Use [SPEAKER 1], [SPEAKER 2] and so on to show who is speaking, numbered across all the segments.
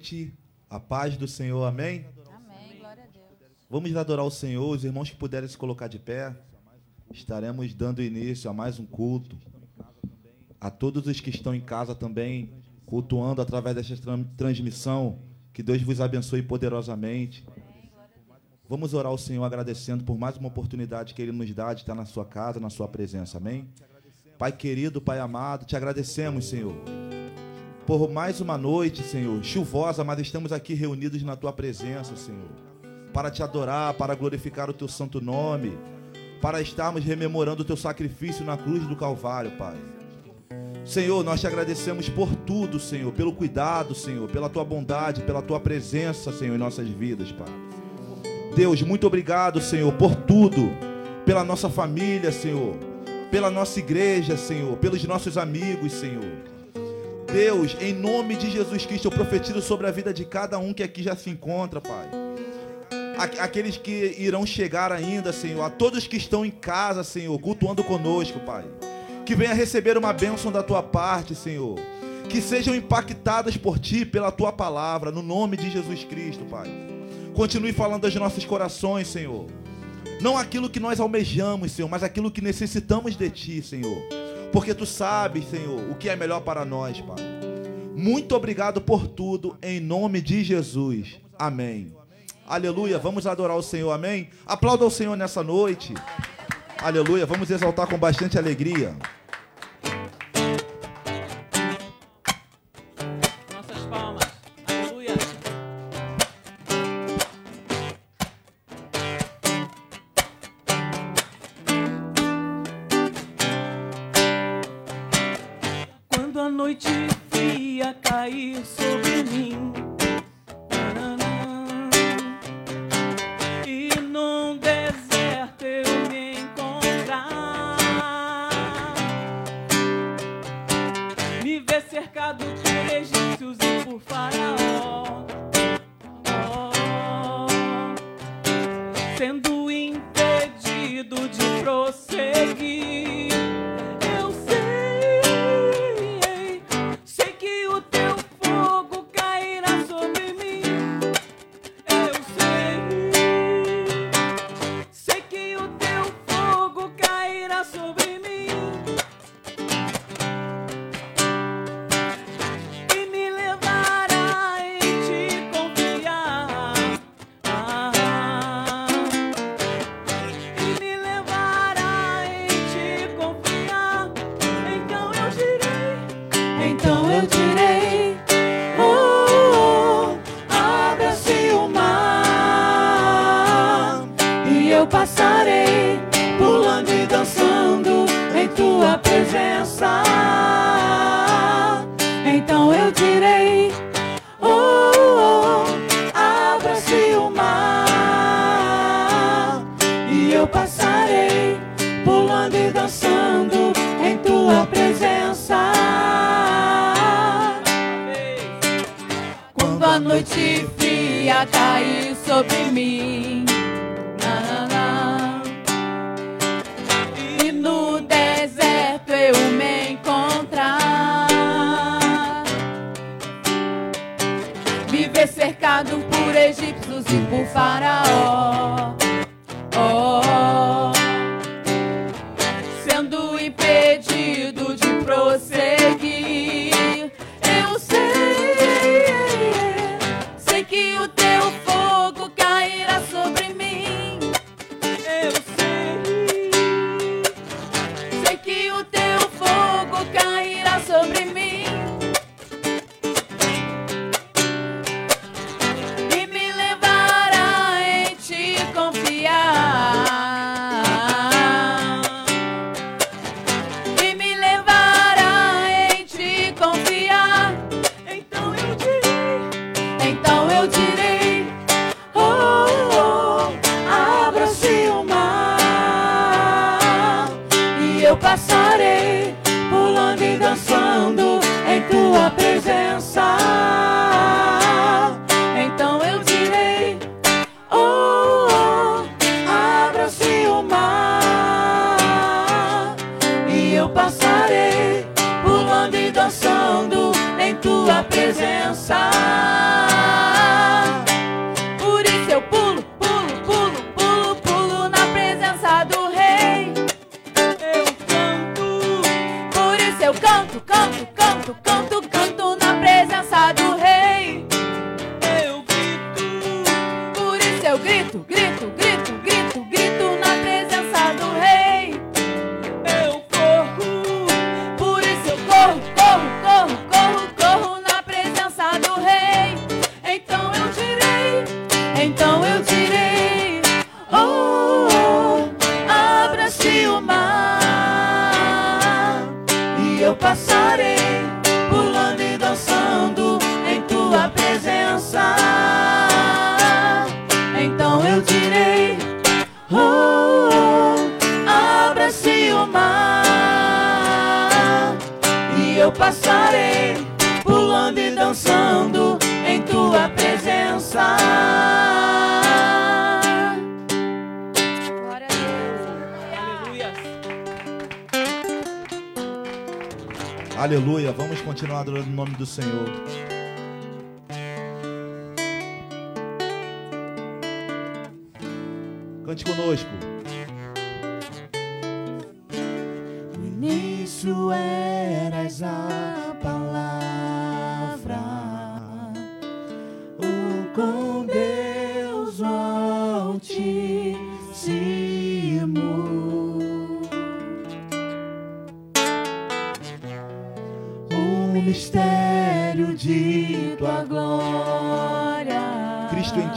[SPEAKER 1] noite. A paz do Senhor, amém?
[SPEAKER 2] Amém, glória a Deus.
[SPEAKER 1] Vamos adorar o Senhor. Os irmãos que puderem se colocar de pé, estaremos dando início a mais um culto. A todos os que estão em casa também, cultuando através desta tran- transmissão, que Deus vos abençoe poderosamente. Vamos orar ao Senhor agradecendo por mais uma oportunidade que Ele nos dá de estar na sua casa, na sua presença, amém? Pai querido, Pai amado, te agradecemos, Senhor por mais uma noite, Senhor, chuvosa, mas estamos aqui reunidos na tua presença, Senhor, para te adorar, para glorificar o teu santo nome, para estarmos rememorando o teu sacrifício na cruz do Calvário, Pai. Senhor, nós te agradecemos por tudo, Senhor, pelo cuidado, Senhor, pela tua bondade, pela tua presença, Senhor, em nossas vidas, Pai. Deus, muito obrigado, Senhor, por tudo, pela nossa família, Senhor, pela nossa igreja, Senhor, pelos nossos amigos, Senhor. Deus, em nome de Jesus Cristo, eu profetizo sobre a vida de cada um que aqui já se encontra, Pai. Aqueles que irão chegar ainda, Senhor, a todos que estão em casa, Senhor, cultuando conosco, Pai. Que venha receber uma bênção da tua parte, Senhor. Que sejam impactadas por ti, pela tua palavra, no nome de Jesus Cristo, Pai. Continue falando aos nossos corações, Senhor. Não aquilo que nós almejamos, Senhor, mas aquilo que necessitamos de Ti, Senhor. Porque Tu sabes, Senhor, o que é melhor para nós, Pai. Muito obrigado por tudo, em nome de Jesus. Amém. Aleluia. Vamos adorar o Senhor, amém? Aplauda o Senhor nessa noite. Aleluia. Vamos exaltar com bastante alegria.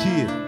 [SPEAKER 1] Cristo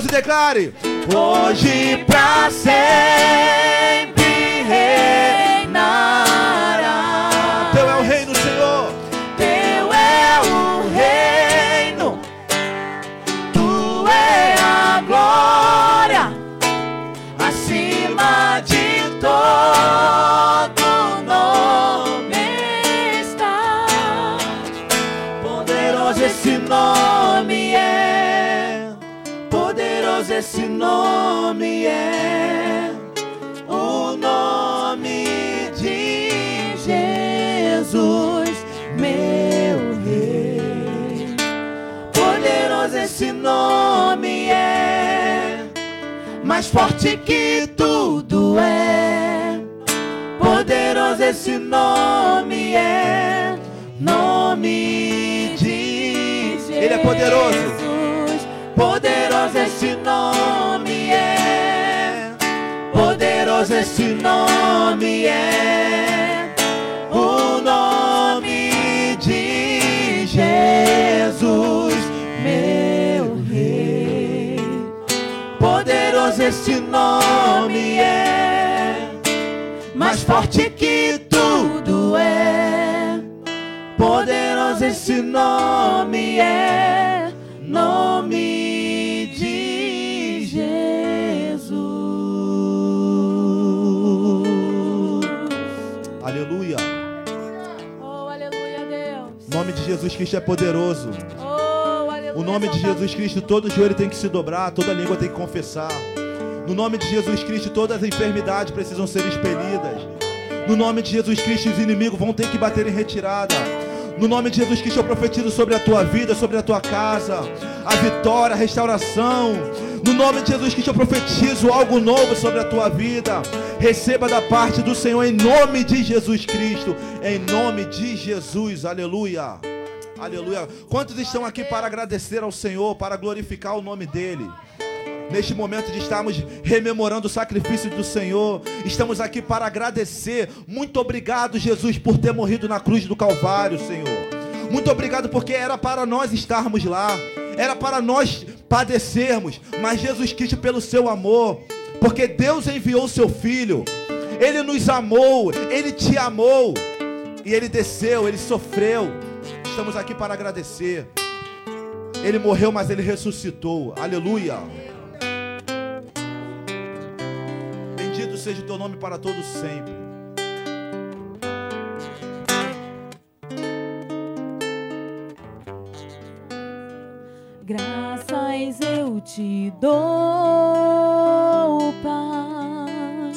[SPEAKER 2] mãos e declare:
[SPEAKER 1] hoje pra sempre reinará. Nome é, o nome de Jesus, meu rei. Poderoso esse nome é, mais forte que tudo é. Poderoso esse nome é, nome de Jesus.
[SPEAKER 2] Ele é poderoso.
[SPEAKER 1] Poderoso esse nome é, poderoso esse nome é, o nome de Jesus, meu rei. Poderoso esse nome é, mais forte que tudo é. Poderoso esse nome é, nome
[SPEAKER 2] Aleluia.
[SPEAKER 1] Oh, aleluia, Deus.
[SPEAKER 2] O nome de Jesus Cristo é poderoso.
[SPEAKER 1] Oh, aleluia.
[SPEAKER 2] O nome de Jesus Cristo, todo joelho tem que se dobrar, toda língua tem que confessar. No nome de Jesus Cristo, todas as enfermidades precisam ser expelidas. No nome de Jesus Cristo, os inimigos vão ter que bater em retirada. No nome de Jesus Cristo, eu profetizo sobre a tua vida, sobre a tua casa, a vitória, a restauração. No nome de Jesus Cristo, eu profetizo algo novo sobre a tua vida. Receba da parte do Senhor em nome de Jesus Cristo. Em nome de Jesus, aleluia. Aleluia. Quantos estão aqui para agradecer ao Senhor, para glorificar o nome dEle? Neste momento de estarmos rememorando o sacrifício do Senhor, estamos aqui para agradecer. Muito obrigado, Jesus, por ter morrido na cruz do Calvário, Senhor. Muito obrigado porque era para nós estarmos lá, era para nós padecermos, mas Jesus Cristo, pelo seu amor, porque Deus enviou seu Filho, Ele nos amou, Ele te amou, e Ele desceu, Ele sofreu. Estamos aqui para agradecer. Ele morreu, mas Ele ressuscitou. Aleluia. Bendito seja o teu nome para todos sempre.
[SPEAKER 1] Graças eu te dou, Pai,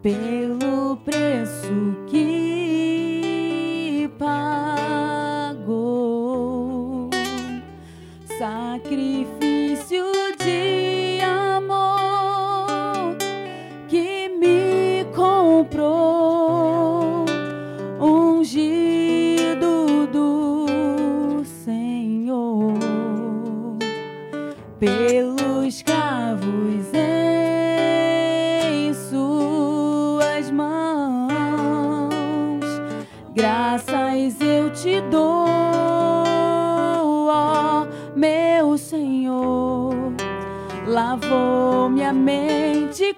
[SPEAKER 1] pelo preço que pagou, sacrifício mente e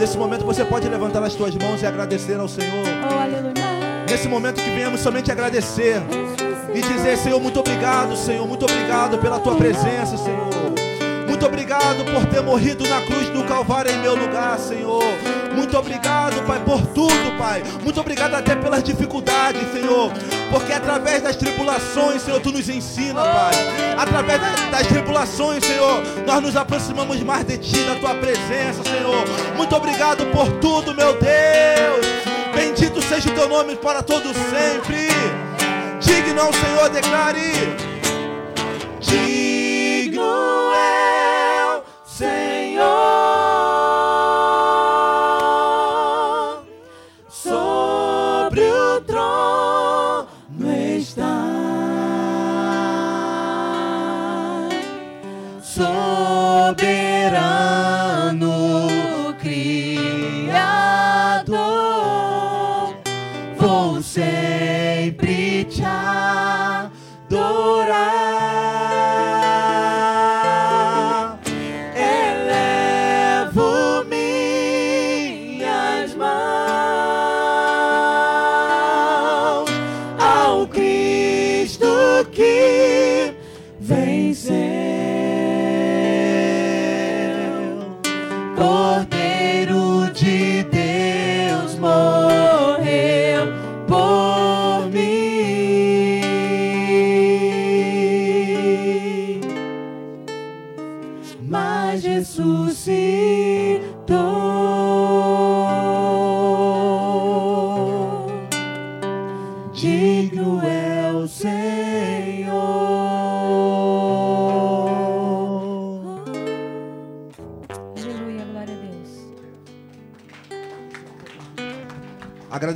[SPEAKER 2] Nesse momento você pode levantar as suas mãos e agradecer ao Senhor.
[SPEAKER 1] Oh.
[SPEAKER 2] Nesse momento que viemos somente agradecer e dizer, Senhor, muito obrigado, Senhor, muito obrigado pela tua presença, Senhor. Muito obrigado por ter morrido na cruz do Calvário em meu lugar, Senhor. Muito obrigado, Pai, por tudo, Pai. Muito obrigado até pelas dificuldades, Senhor. Porque através das tribulações, Senhor, tu nos ensina, Pai. Através da- das tribulações, Senhor, nós nos aproximamos mais de ti, da tua presença, Senhor. Muito obrigado por tudo, meu Deus. Bendito seja o teu nome para todos sempre. Digno ao Senhor, declare.
[SPEAKER 1] Digno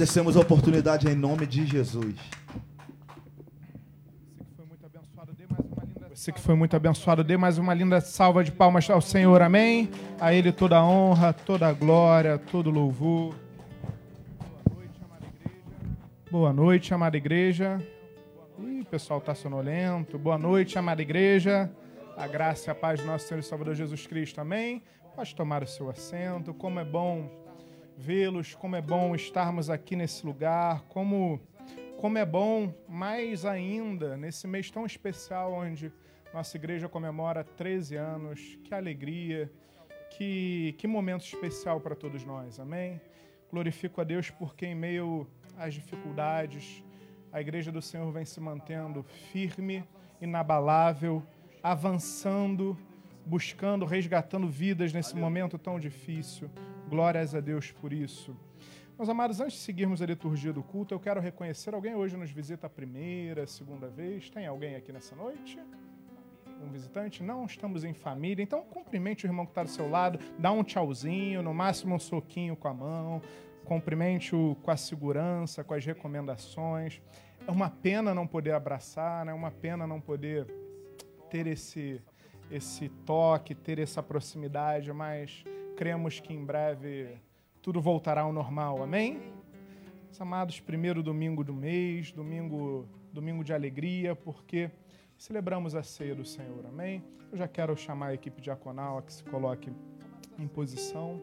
[SPEAKER 2] Agradecemos a oportunidade em nome de Jesus.
[SPEAKER 3] Você que foi muito abençoado, dê mais uma linda salva de palmas ao Senhor, amém? A Ele toda a honra, toda a glória, todo louvor. Boa noite, amada igreja. Ih, o pessoal está sonolento. Boa noite, amada igreja. A graça e a paz do nosso Senhor e Salvador Jesus Cristo, amém? Pode tomar o seu assento. Como é bom vê-los, como é bom estarmos aqui nesse lugar, como, como é bom, mais ainda, nesse mês tão especial onde nossa igreja comemora 13 anos. Que alegria, que, que momento especial para todos nós, amém? Glorifico a Deus porque, em meio às dificuldades, a igreja do Senhor vem se mantendo firme, inabalável, avançando, buscando, resgatando vidas nesse momento tão difícil. Glórias a Deus por isso. Meus amados, antes de seguirmos a liturgia do culto, eu quero reconhecer alguém hoje nos visita a primeira, segunda vez. Tem alguém aqui nessa noite? Um visitante? Não, estamos em família. Então, cumprimente o irmão que está do seu lado, dá um tchauzinho, no máximo um soquinho com a mão, cumprimente-o com a segurança, com as recomendações. É uma pena não poder abraçar, né? é uma pena não poder ter esse, esse toque, ter essa proximidade, mas cremos que em breve tudo voltará ao normal. Amém? Os amados, primeiro domingo do mês, domingo, domingo de alegria, porque celebramos a ceia do Senhor. Amém? Eu já quero chamar a equipe diaconal a que se coloque em posição.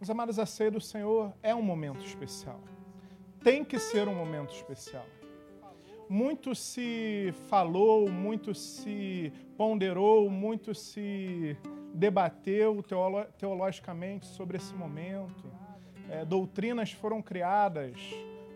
[SPEAKER 3] Os amados, a ceia do Senhor é um momento especial. Tem que ser um momento especial. Muito se falou, muito se ponderou, muito se debateu teolo teologicamente sobre esse momento é, doutrinas foram criadas,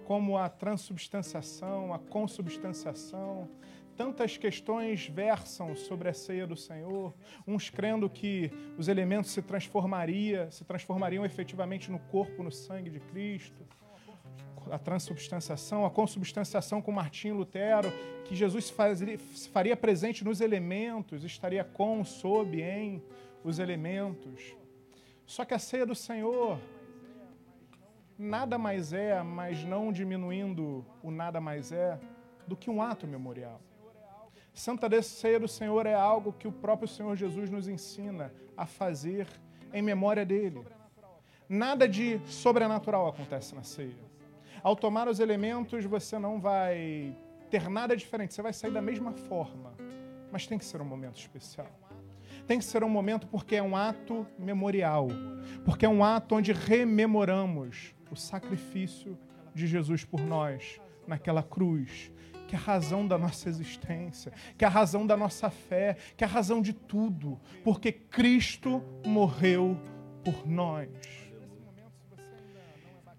[SPEAKER 3] como a transubstanciação, a consubstanciação. Tantas questões versam sobre a ceia do Senhor, uns crendo que os elementos se transformaria, se transformariam efetivamente no corpo, no sangue de Cristo. A transubstanciação, a consubstanciação com Martinho Lutero, que Jesus se faria presente nos elementos, estaria com, sob, em os elementos. Só que a ceia do Senhor nada mais é, mas não diminuindo o nada mais é, do que um ato memorial. Santa Ceia do Senhor é algo que o próprio Senhor Jesus nos ensina a fazer em memória dele. Nada de sobrenatural acontece na ceia. Ao tomar os elementos, você não vai ter nada diferente, você vai sair da mesma forma, mas tem que ser um momento especial. Tem que ser um momento porque é um ato memorial, porque é um ato onde rememoramos o sacrifício de Jesus por nós naquela cruz, que é a razão da nossa existência, que é a razão da nossa fé, que é a razão de tudo, porque Cristo morreu por nós.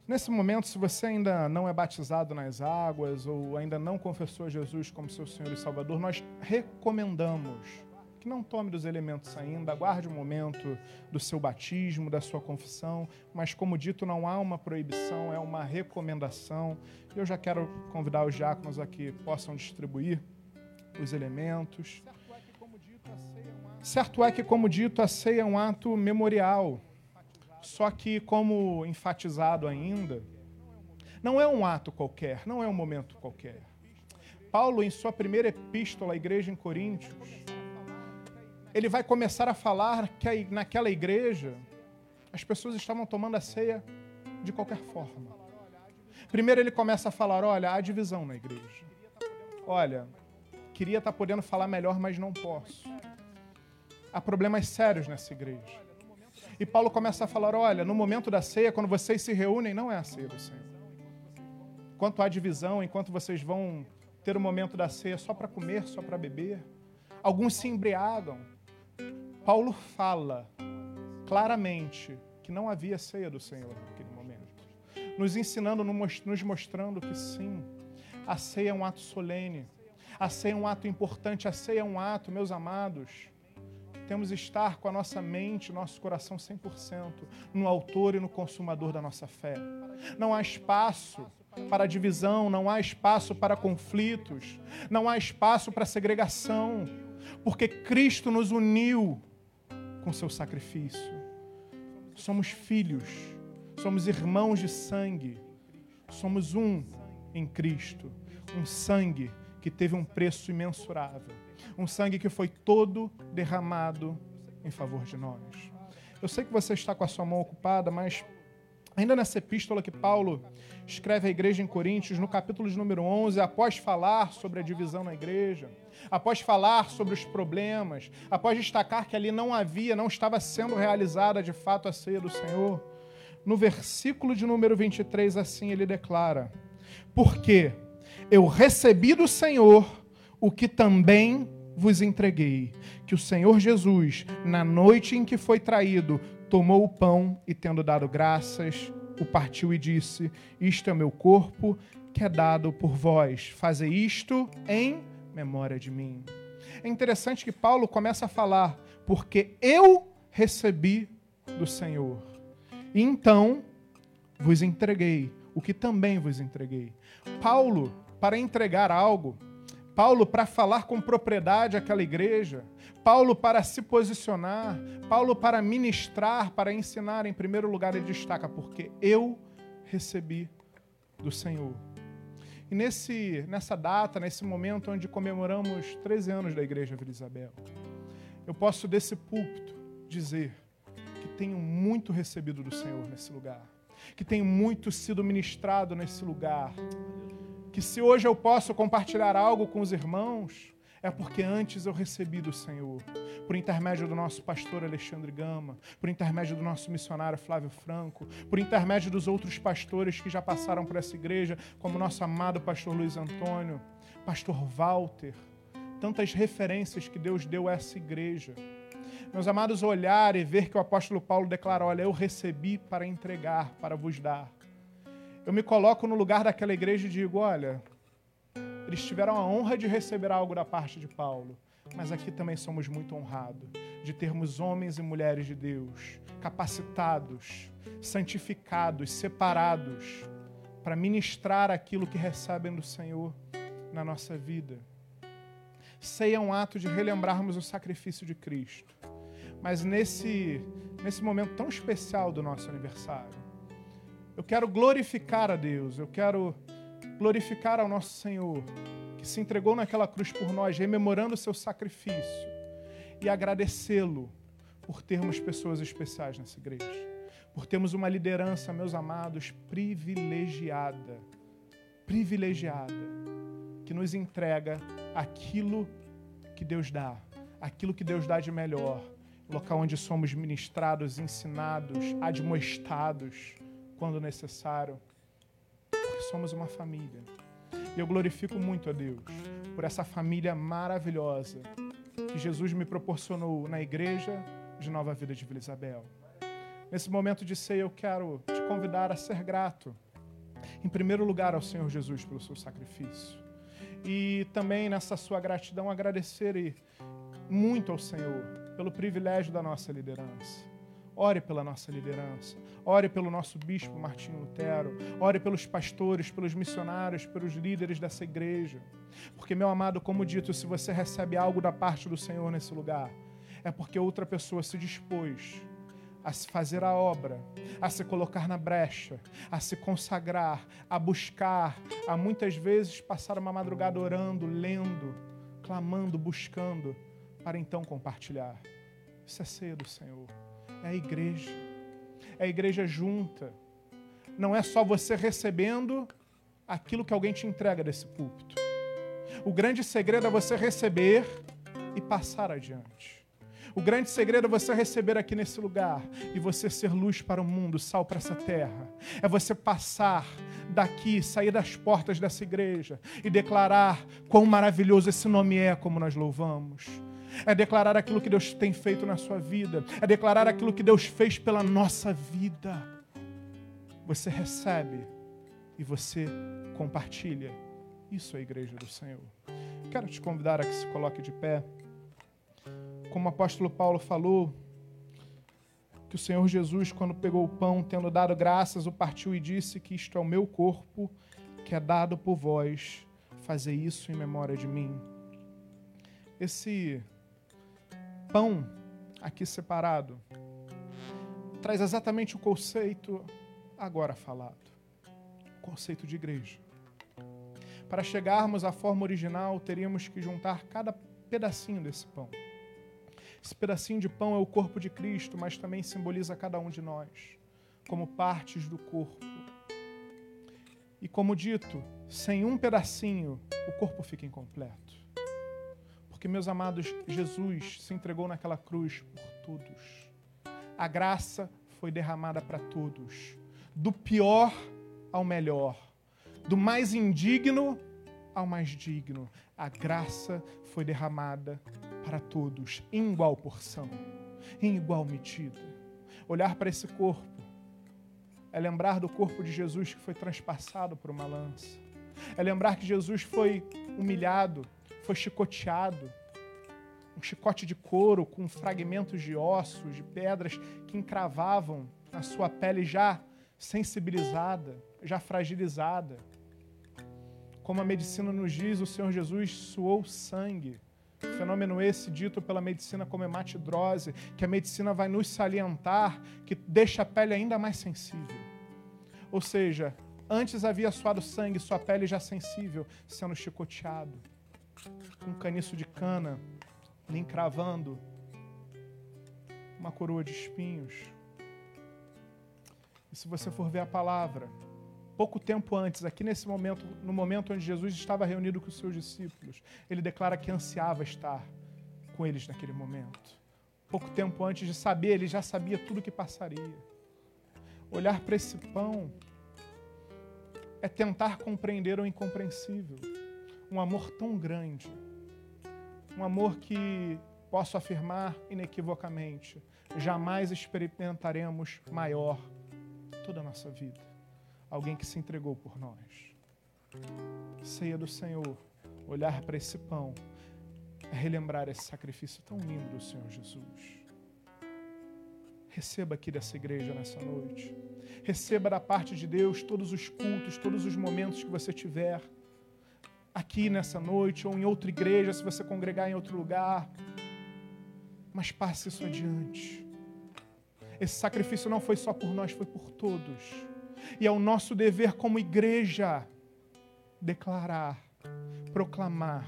[SPEAKER 3] Nesse momento, se você ainda não é batizado nas águas ou ainda não confessou Jesus como seu Senhor e Salvador, nós recomendamos que não tome dos elementos ainda, aguarde o momento do seu batismo, da sua confissão, mas como dito, não há uma proibição, é uma recomendação. Eu já quero convidar os diáconos a que possam distribuir os elementos. Certo é que, como dito, a ceia é um ato memorial, só que, como enfatizado ainda, não é um ato qualquer, não é um momento qualquer. Paulo, em sua primeira epístola à igreja em Coríntios, ele vai começar a falar que naquela igreja as pessoas estavam tomando a ceia de qualquer forma. Primeiro ele começa a falar: olha, há divisão na igreja. Olha, queria estar podendo falar melhor, mas não posso. Há problemas sérios nessa igreja. E Paulo começa a falar: olha, no momento da ceia, quando vocês se reúnem, não é a ceia do Senhor. Enquanto há divisão, enquanto vocês vão ter o momento da ceia só para comer, só para beber, alguns se embriagam, Paulo fala claramente que não havia ceia do Senhor naquele momento, nos ensinando, nos mostrando que sim, a ceia é um ato solene, a ceia é um ato importante, a ceia é um ato, meus amados, temos estar com a nossa mente, nosso coração 100% no autor e no consumador da nossa fé. Não há espaço para divisão, não há espaço para conflitos, não há espaço para segregação porque Cristo nos uniu com seu sacrifício. Somos filhos, somos irmãos de sangue, somos um em Cristo, um sangue que teve um preço imensurável, um sangue que foi todo derramado em favor de nós. Eu sei que você está com a sua mão ocupada, mas ainda nessa epístola que Paulo escreve à igreja em Coríntios, no capítulo de número 11, após falar sobre a divisão na igreja, após falar sobre os problemas, após destacar que ali não havia, não estava sendo realizada de fato a ceia do Senhor, no versículo de número 23, assim ele declara: Porque eu recebi do Senhor o que também vos entreguei, que o Senhor Jesus, na noite em que foi traído, tomou o pão e, tendo dado graças, o partiu e disse: Isto é meu corpo, que é dado por vós. Fazei isto em memória de mim. É interessante que Paulo começa a falar, porque eu recebi do Senhor. E então vos entreguei o que também vos entreguei. Paulo, para entregar algo, Paulo para falar com propriedade àquela igreja, Paulo para se posicionar, Paulo para ministrar, para ensinar, em primeiro lugar ele destaca, porque eu recebi do Senhor. E nesse, nessa data, nesse momento onde comemoramos 13 anos da Igreja Vila Isabel, eu posso desse púlpito dizer que tenho muito recebido do Senhor nesse lugar, que tenho muito sido ministrado nesse lugar, que se hoje eu posso compartilhar algo com os irmãos, é porque antes eu recebi do Senhor, por intermédio do nosso pastor Alexandre Gama, por intermédio do nosso missionário Flávio Franco, por intermédio dos outros pastores que já passaram por essa igreja, como nosso amado pastor Luiz Antônio, pastor Walter, tantas referências que Deus deu a essa igreja. Meus amados, olhar e ver que o apóstolo Paulo declara: Olha, eu recebi para entregar, para vos dar eu me coloco no lugar daquela igreja e digo: olha, eles tiveram a honra de receber algo da parte de Paulo, mas aqui também somos muito honrados de termos homens e mulheres de Deus capacitados, santificados, separados para ministrar aquilo que recebem do Senhor na nossa vida. Ceia é um ato de relembrarmos o sacrifício de Cristo. Mas nesse, nesse momento tão especial do nosso aniversário, eu quero glorificar a Deus, eu quero glorificar ao nosso Senhor, que se entregou naquela cruz por nós, rememorando o seu sacrifício, e agradecê-lo por termos pessoas especiais nessa igreja, por termos uma liderança, meus amados, privilegiada, privilegiada, que nos entrega aquilo que Deus dá, aquilo que Deus dá de melhor, local onde somos ministrados, ensinados, admoestados quando necessário, porque somos uma família. E eu glorifico muito a Deus por essa família maravilhosa que Jesus me proporcionou na igreja de Nova Vida de Vila Isabel. Nesse momento de ceia, eu quero te convidar a ser grato, em primeiro lugar, ao Senhor Jesus pelo seu sacrifício. E também nessa sua gratidão, agradecer muito ao Senhor pelo privilégio da nossa liderança. Ore pela nossa liderança. Ore pelo nosso bispo Martinho Lutero. Ore pelos pastores, pelos missionários, pelos líderes dessa igreja. Porque, meu amado, como dito, se você recebe algo da parte do Senhor nesse lugar, é porque outra pessoa se dispôs a se fazer a obra, a se colocar na brecha, a se consagrar, a buscar, a muitas vezes passar uma madrugada orando, lendo, clamando, buscando, para então compartilhar. Isso é cedo, Senhor é a igreja. É a igreja junta. Não é só você recebendo aquilo que alguém te entrega desse púlpito. O grande segredo é você receber e passar adiante. O grande segredo é você receber aqui nesse lugar e você ser luz para o mundo, sal para essa terra. É você passar daqui, sair das portas dessa igreja e declarar quão maravilhoso esse nome é, como nós louvamos é declarar aquilo que Deus tem feito na sua vida, é declarar aquilo que Deus fez pela nossa vida. Você recebe e você compartilha. Isso é a igreja do Senhor. Quero te convidar a que se coloque de pé. Como o apóstolo Paulo falou, que o Senhor Jesus, quando pegou o pão, tendo dado graças, o partiu e disse que isto é o meu corpo, que é dado por vós. Fazer isso em memória de mim. Esse pão aqui separado traz exatamente o conceito agora falado o conceito de igreja. Para chegarmos à forma original, teríamos que juntar cada pedacinho desse pão. Esse pedacinho de pão é o corpo de Cristo, mas também simboliza cada um de nós, como partes do corpo. E como dito, sem um pedacinho, o corpo fica incompleto. Porque, meus amados, Jesus se entregou naquela cruz por todos. A graça foi derramada para todos, do pior ao melhor, do mais indigno ao mais digno. A graça foi derramada para todos, em igual porção, em igual medida. Olhar para esse corpo É lembrar do corpo de Jesus que foi transpassado por uma lança. É lembrar que Jesus foi humilhado, foi chicoteado. Um chicote de couro com fragmentos de ossos, de pedras que encravavam na sua pele já sensibilizada, já fragilizada. Como a medicina nos diz, o Senhor Jesus suou sangue. Fenômeno esse dito pela medicina como hematidrose, que a medicina vai nos salientar, que deixa a pele ainda mais sensível. Ou seja, antes havia suado sangue, sua pele já sensível, sendo chicoteado. Um caniço de cana lhe encravando uma coroa de espinhos. E se você for ver a palavra, pouco tempo antes, aqui nesse momento, no momento onde Jesus estava reunido com os seus discípulos, ele declara que ansiava estar com eles naquele momento. Pouco tempo antes de saber, ele já sabia tudo o que passaria. Olhar para esse pão é tentar compreender o incompreensível. Um amor tão grande. Um amor que, posso afirmar inequivocamente, jamais experimentaremos maior toda a nossa vida. Alguém que se entregou por nós. Ceia do Senhor, olhar para esse pão, relembrar esse sacrifício tão lindo do Senhor Jesus. Receba aqui dessa igreja nessa noite. Receba da parte de Deus todos os cultos, todos os momentos que você tiver. Aqui nessa noite ou em outra igreja, se você congregar em outro lugar. Mas passe isso adiante. Esse sacrifício não foi só por nós, foi por todos. E é o nosso dever como igreja declarar, proclamar,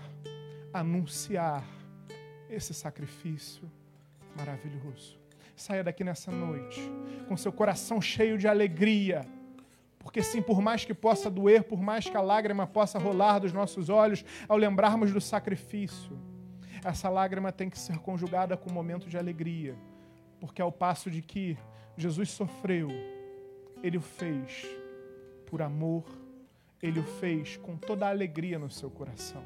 [SPEAKER 3] anunciar esse sacrifício maravilhoso. Saia daqui nessa noite com seu coração cheio de alegria. Porque sim, por mais que possa doer, por mais que a lágrima possa rolar dos nossos olhos ao lembrarmos do sacrifício, essa lágrima tem que ser conjugada com um momento de alegria. Porque ao passo de que Jesus sofreu, ele o fez por amor, ele o fez com toda a alegria no seu coração.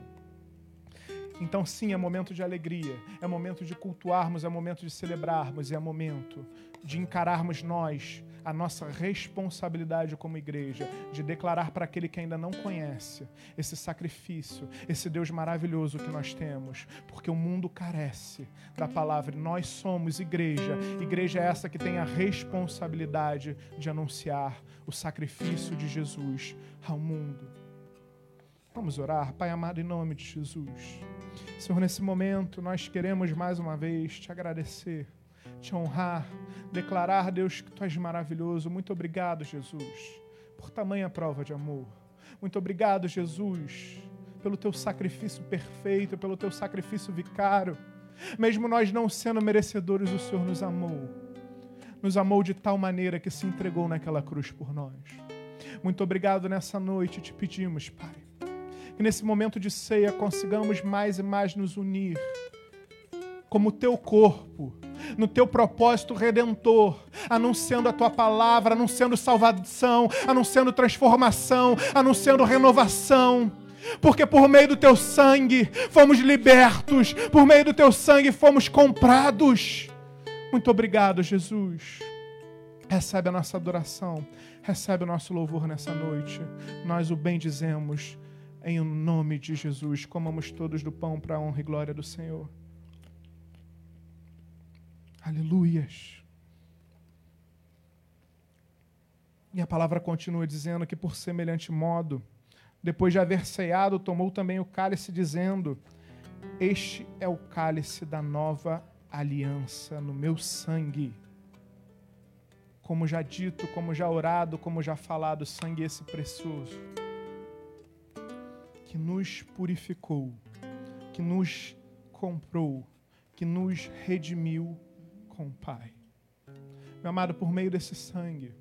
[SPEAKER 3] Então, sim, é momento de alegria, é momento de cultuarmos, é momento de celebrarmos, é momento de encararmos nós a nossa responsabilidade como igreja, de declarar para aquele que ainda não conhece esse sacrifício, esse Deus maravilhoso que nós temos, porque o mundo carece da palavra. Nós somos igreja, igreja é essa que tem a responsabilidade de anunciar o sacrifício de Jesus ao mundo. Vamos orar, Pai amado, em nome de Jesus. Senhor, nesse momento nós queremos mais uma vez te agradecer, te honrar, declarar, Deus, que tu és maravilhoso. Muito obrigado, Jesus, por tamanha prova de amor. Muito obrigado, Jesus, pelo teu sacrifício perfeito, pelo teu sacrifício vicário. Mesmo nós não sendo merecedores, o Senhor nos amou. Nos amou de tal maneira que se entregou naquela cruz por nós. Muito obrigado nessa noite, te pedimos, Pai que nesse momento de ceia consigamos mais e mais nos unir como teu corpo, no teu propósito redentor, anunciando a tua palavra, anunciando salvação, anunciando transformação, anunciando renovação. Porque por meio do teu sangue fomos libertos, por meio do teu sangue fomos comprados. Muito obrigado, Jesus. Recebe a nossa adoração, recebe o nosso louvor nessa noite. Nós o bendizemos em nome de Jesus. Comamos todos do pão para a honra e glória do Senhor. Aleluias. E a palavra continua dizendo que, por semelhante modo, depois de haver ceado, tomou também o cálice, dizendo: Este é o cálice da nova aliança no meu sangue. Como já dito, como já orado, como já falado, sangue esse precioso que nos purificou, que nos comprou, que nos redimiu com o Pai. Meu amado, por meio desse sangue,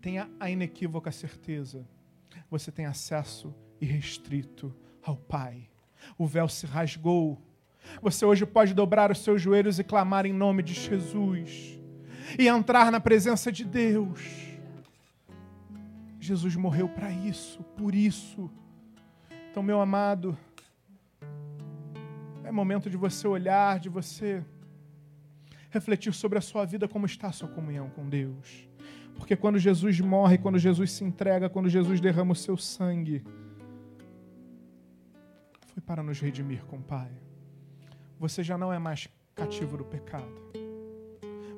[SPEAKER 3] tenha a inequívoca certeza, você tem acesso irrestrito ao Pai. O véu se rasgou. Você hoje pode dobrar os seus joelhos e clamar em nome de Jesus e entrar na presença de Deus. Jesus morreu para isso, por isso. Então, meu amado, é momento de você olhar, de você refletir sobre a sua vida, como está a sua comunhão com Deus. Porque quando Jesus morre, quando Jesus se entrega, quando Jesus derrama o seu sangue, foi para nos redimir com o Pai. Você já não é mais cativo do pecado.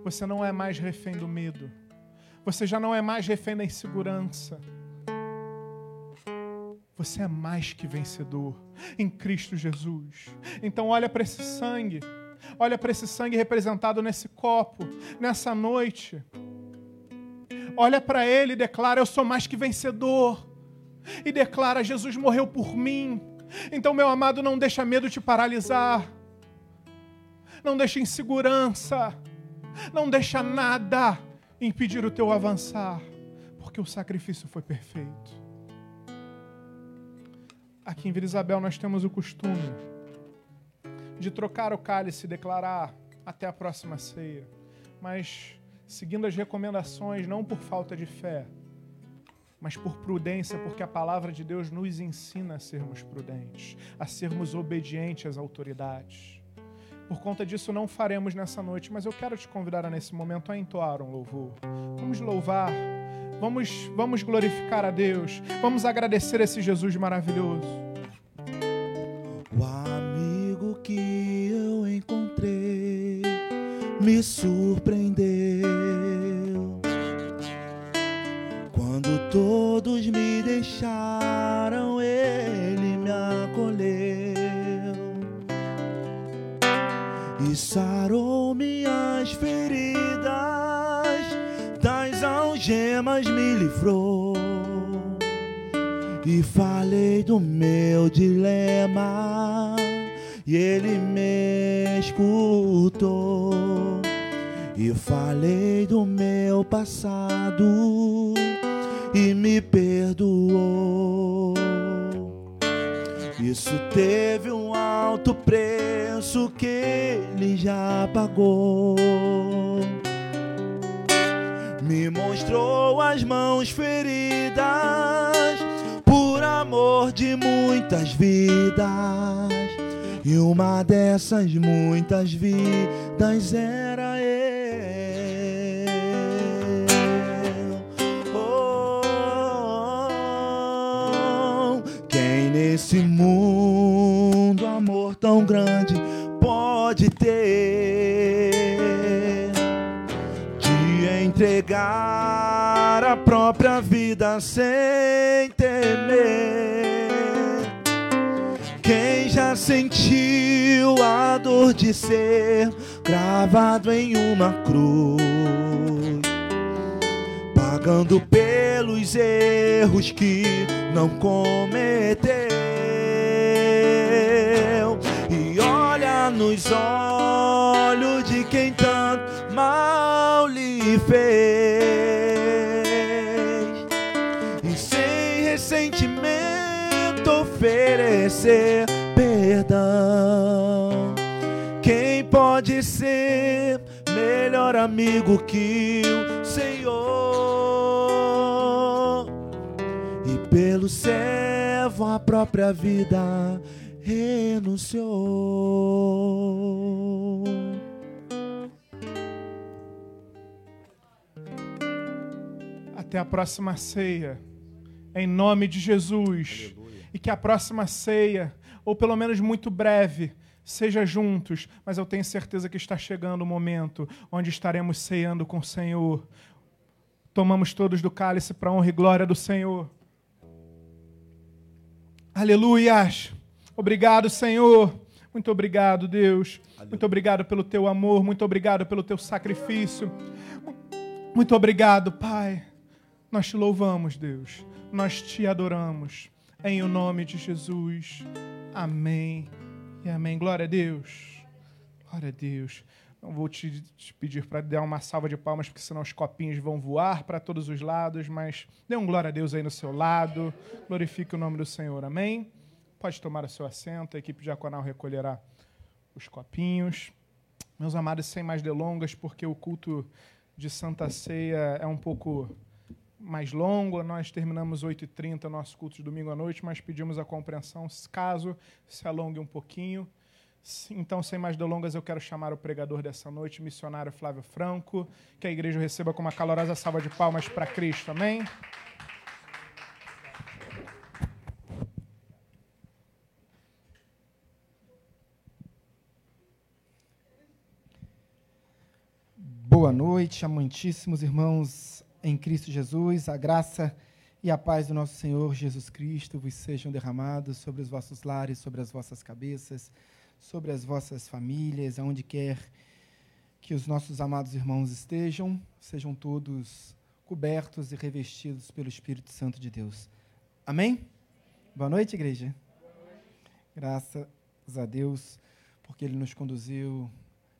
[SPEAKER 3] Você não é mais refém do medo. Você já não é mais refém da insegurança. Você é mais que vencedor em Cristo Jesus. Então olha para esse sangue. Olha para esse sangue representado nesse copo, nessa noite. Olha para ele e declara: Eu sou mais que vencedor. E declara: Jesus morreu por mim. Então, meu amado, não deixa medo te paralisar. Não deixa insegurança. Não deixa nada impedir o teu avançar, porque o sacrifício foi perfeito. Aqui em Vila Isabel nós temos o costume de trocar o cálice e declarar até a próxima ceia, mas seguindo as recomendações, não por falta de fé, mas por prudência, porque a palavra de Deus nos ensina a sermos prudentes, a sermos obedientes às autoridades. Por conta disso, não faremos nessa noite, mas eu quero te convidar a, nesse momento a entoar um louvor. Vamos louvar, vamos, vamos glorificar a Deus, vamos agradecer esse Jesus maravilhoso.
[SPEAKER 2] Que eu encontrei me surpreendeu. Quando todos me deixaram, ele me acolheu e sarou minhas feridas, das algemas me livrou. E falei do meu dilema, e ele me escutou. E falei do meu passado, e me perdoou. Isso teve um alto preço que ele já pagou. Me mostrou as mãos feridas por amor de muitas vidas. E uma dessas muitas vidas era eu. Oh, quem nesse mundo amor tão grande pode ter de entregar a própria vida sem temer? Já sentiu a dor de ser gravado em uma cruz? pagando pelos erros que não cometeu. E olha nos olhos de quem tanto mal lhe fez. E sem ressentimento oferecer melhor amigo que o Senhor? E pelo servo a própria vida renunciou.
[SPEAKER 3] Até a próxima ceia, em nome de Jesus. E que a próxima ceia, ou pelo menos muito breve, seja juntos, mas eu tenho certeza que está chegando o momento onde estaremos ceando com o Senhor. Tomamos todos do cálice para a honra e glória do Senhor. Aleluias! Obrigado, Senhor. Muito obrigado, Deus. Muito obrigado pelo teu amor, muito obrigado pelo teu sacrifício. Muito obrigado, Pai. Nós te louvamos, Deus. Nós te adoramos. Em o nome de Jesus. Amém e amém. Glória a Deus. Glória a Deus. Não vou te, te pedir para dar uma salva de palmas, porque senão os copinhos vão voar para todos os lados, mas dê um glória a Deus aí no seu lado. Glorifique o nome do Senhor. Amém. Pode tomar o seu assento, a equipe diaconal recolherá os copinhos. Meus amados, sem mais delongas, porque o culto de Santa Ceia é um pouco mais longo. Nós terminamos 8h30 nosso culto de domingo à noite, mas pedimos a compreensão caso se alongue um pouquinho. Então, sem mais delongas, eu quero chamar o pregador dessa noite, missionário Flávio Franco, que a igreja receba com uma calorosa salva de palmas para Cristo. Amém?
[SPEAKER 4] Boa noite, amantíssimos irmãos em Cristo Jesus. A graça e a paz do nosso Senhor Jesus Cristo vos sejam derramados sobre os vossos lares, sobre as vossas cabeças, sobre as vossas famílias, aonde quer que os nossos amados irmãos estejam, sejam todos cobertos e revestidos pelo Espírito Santo de Deus. Amém? Boa noite, igreja. Graças a Deus, porque Ele nos conduziu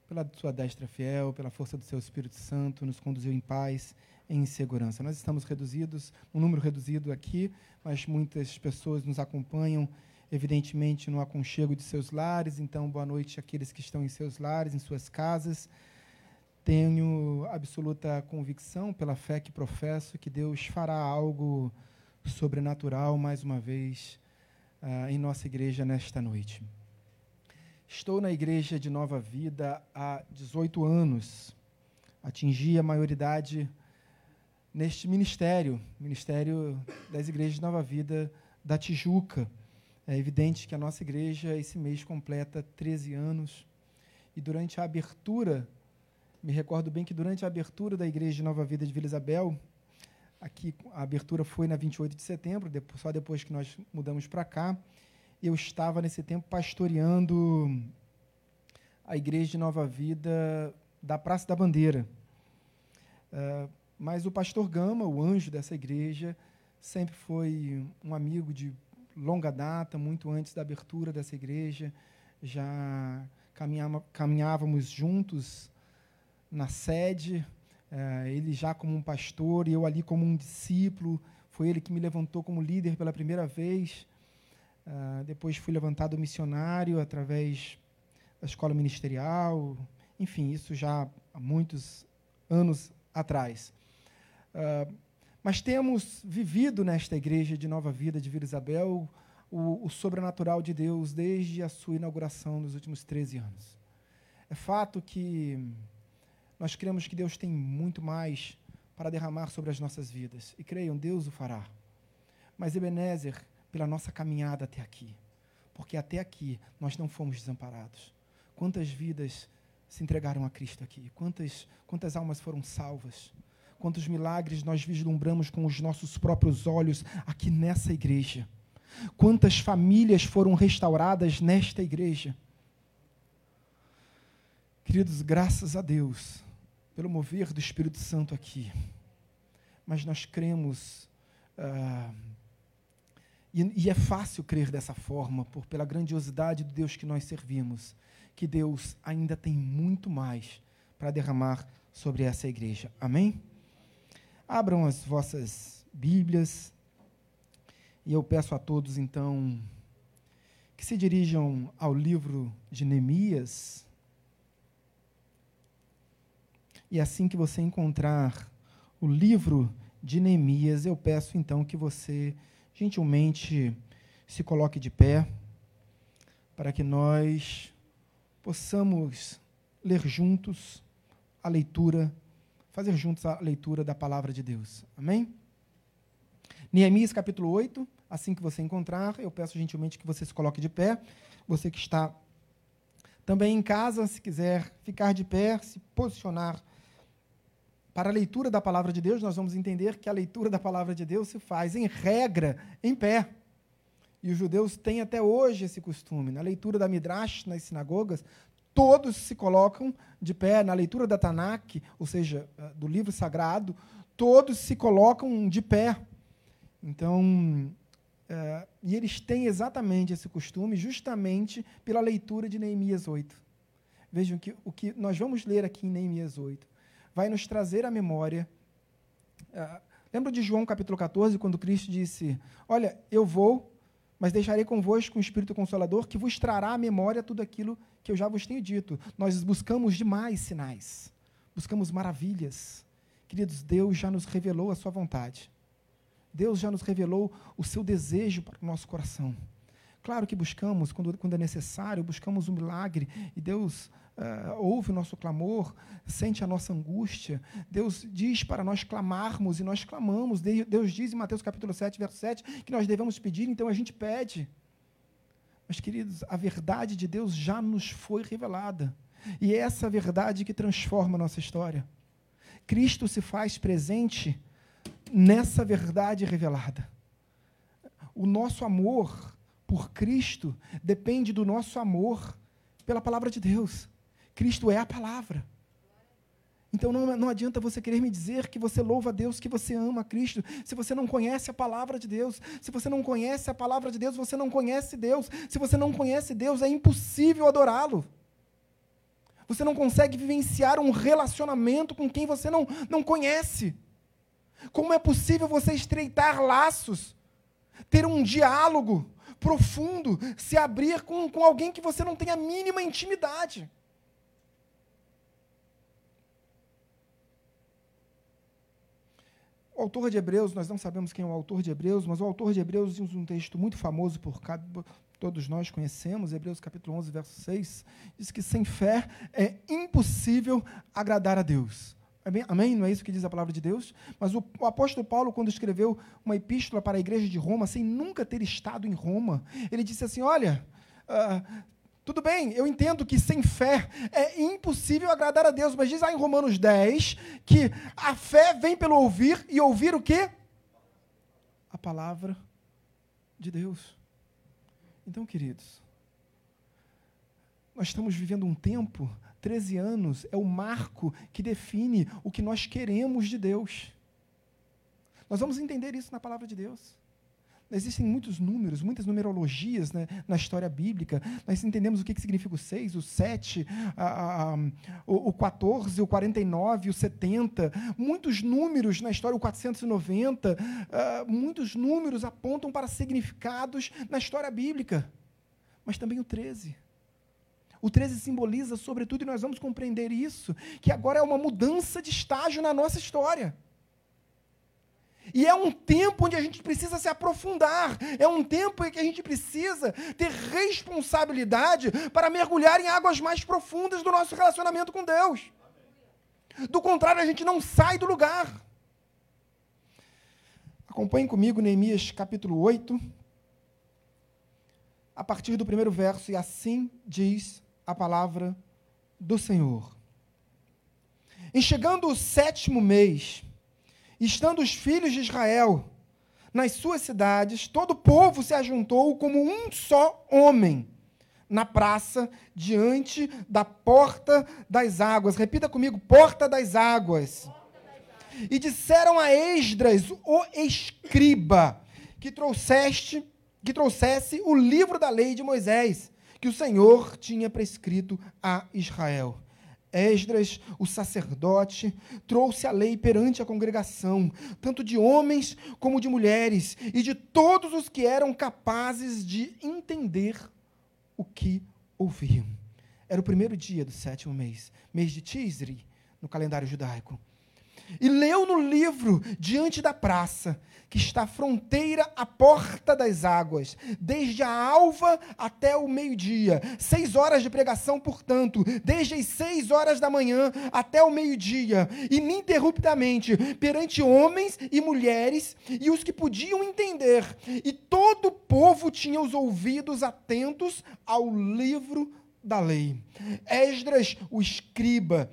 [SPEAKER 4] pela sua destra fiel, pela força do seu Espírito Santo, nos conduziu em paz em segurança. Nós estamos reduzidos, um número reduzido aqui, mas muitas pessoas nos acompanham, evidentemente, no aconchego de seus lares. Então, boa noite àqueles que estão em seus lares, em suas casas. Tenho absoluta convicção, pela fé que professo, que Deus fará algo sobrenatural mais uma vez uh, em nossa igreja nesta noite. Estou na igreja de Nova Vida há 18 anos. Atingi a maioridade neste ministério, Ministério das Igrejas de Nova Vida da Tijuca. É evidente que a nossa igreja esse mês completa 13 anos. E durante a abertura, me recordo bem que durante a abertura da Igreja de Nova Vida de Vila Isabel, aqui a abertura foi na 28 de setembro, só depois que nós mudamos para cá, eu estava nesse tempo pastoreando a igreja de Nova Vida da Praça da Bandeira. Uh, mas o pastor Gama, o anjo dessa igreja, sempre foi um amigo de longa data, muito antes da abertura dessa igreja. Já caminhávamos juntos na sede, uh, ele já como um pastor e eu ali como um discípulo. Foi ele que me levantou como líder pela primeira vez. Uh, depois fui levantado missionário através da escola ministerial, enfim, isso já há muitos anos atrás. Uh, mas temos vivido nesta igreja de Nova Vida de Vila Isabel o, o, sobrenatural de Deus desde a sua inauguração nos últimos 13 anos. É fato que nós cremos que Deus tem muito mais para derramar sobre as nossas vidas. E creiam, Deus o fará. Mas Ebenezer pela nossa caminhada até aqui. Porque até aqui nós não fomos desamparados. Quantas vidas se entregaram a Cristo aqui? Quantas, quantas almas foram salvas? Quantos milagres nós vislumbramos com os nossos próprios olhos aqui nessa igreja? Quantas famílias foram restauradas nesta igreja? Queridos, graças a Deus pelo mover do Espírito Santo aqui. Mas nós cremos. Uh, e, e, é fácil crer dessa forma, por pela grandiosidade do Deus que nós servimos, que Deus ainda tem muito mais para derramar sobre essa igreja. Amém? Abram as vossas Bíblias e eu peço a todos então que se dirijam ao livro de Neemias. E assim que você encontrar o livro de Neemias, eu peço então que você gentilmente se coloque de pé para que nós possamos ler juntos a leitura, fazer juntos a leitura da palavra de Deus. Amém? Neemias capítulo 8, assim que você encontrar, eu peço gentilmente que você se coloque de pé. Você que está também em casa, se quiser ficar de pé, se posicionar para a leitura da palavra de Deus, nós vamos entender que a leitura da palavra de Deus se faz, em regra, em pé. E os judeus têm até hoje esse costume. Na leitura da Midrash, nas sinagogas, todos se colocam de pé. Na leitura da Tanakh, ou seja, eh, do livro sagrado, todos se colocam de pé. Então, é, e eles têm exatamente esse costume, justamente pela leitura de Neemias 8. Vejam que o que nós vamos ler aqui em Neemias 8 vai nos trazer à memória. Uh, lembra de João capítulo 14, quando Cristo disse: Olha, eu vou, mas deixarei convosco um Espírito Consolador que vos trará à memória tudo aquilo que eu já vos tenho dito. Nós buscamos demais sinais, buscamos maravilhas. Queridos, Deus já nos revelou a sua vontade. Deus já nos revelou o seu desejo para o nosso coração. Claro que buscamos, quando, quando é necessário, buscamos um milagre e Deus uh, ouve o nosso clamor, sente a nossa angústia. Deus diz para nós clamarmos e nós clamamos. Deus diz em Mateus capítulo 7, verso 7, que nós devemos pedir, então a gente pede. Mas, queridos, a verdade de Deus já nos foi revelada. E é essa verdade que transforma a nossa história. Cristo se faz presente nessa verdade revelada. O nosso amor por Cristo depende do nosso amor pela palavra de Deus. Cristo é a palavra. Então não, não adianta você querer me dizer que você louva a Deus, que você ama a Cristo, se você não conhece a palavra de Deus. Se você não conhece a palavra de Deus, você não conhece Deus. Se você não conhece Deus, é impossível adorá-lo. Você não consegue vivenciar um relacionamento com quem você não, não conhece. Como é possível você estreitar laços, ter um diálogo profundo, se abrir com, com alguém que você não tem a mínima intimidade? O autor de Hebreus, nós não sabemos quem é o autor de Hebreus, mas o autor de Hebreus usa um texto muito famoso por todos nós conhecemos, Hebreus capítulo 11, verso 6, diz que sem fé é impossível agradar a Deus. Amém? Não é isso que diz a palavra de Deus? Mas o, o, apóstolo Paulo, quando escreveu uma epístola para a igreja de Roma, sem nunca ter estado em Roma, ele disse assim: Olha, uh, tudo bem, eu entendo que sem fé é impossível agradar a Deus, mas diz lá em Romanos 10 que a fé vem pelo ouvir e ouvir o quê? A palavra de Deus. Então, queridos, nós estamos vivendo um tempo, 13 anos é o marco que define o que nós queremos de Deus. Nós vamos entender isso na palavra de Deus. Existem muitos números, muitas numerologias né, na história bíblica. Nós entendemos o que, que significa o 6, o 7, a, a, o, o 14, o 49, o 70. Muitos números na história, o 490. Uh, ah, muitos números apontam para significados na história bíblica. Mas também o 13. O 13 simboliza, sobretudo, e nós vamos compreender isso, que agora é uma mudança de estágio na nossa história. E é um tempo onde a gente precisa se aprofundar. É um tempo em que a gente precisa ter responsabilidade para mergulhar em águas mais profundas do nosso relacionamento com Deus. Do contrário, a gente não sai do lugar. Acompanhe comigo Neemias capítulo 8, a partir do primeiro verso, e assim diz a palavra do Senhor. Em chegando o sétimo mês, Estando os filhos de Israel nas suas cidades, todo o povo se ajuntou como um só homem na praça, diante da porta das águas. Repita comigo: porta das águas. E disseram a Esdras, o escriba, que trouxeste, que trouxesse o livro da lei de Moisés, que o Senhor tinha prescrito a Israel. Esdras, o sacerdote, trouxe a lei perante a congregação, tanto de homens como de mulheres, e de todos os que eram capazes de entender o que ouviam. Era o primeiro dia do sétimo mês, mês de Tisri, no calendário judaico. E leu no livro, diante da praça, que está fronteira à porta das águas, desde a alva até o meio-dia. Seis horas de pregação, portanto, desde as seis horas da manhã até o meio-dia, ininterruptamente, perante homens e mulheres e os que podiam entender. E todo o povo tinha os ouvidos atentos ao livro da lei. Esdras, o escriba,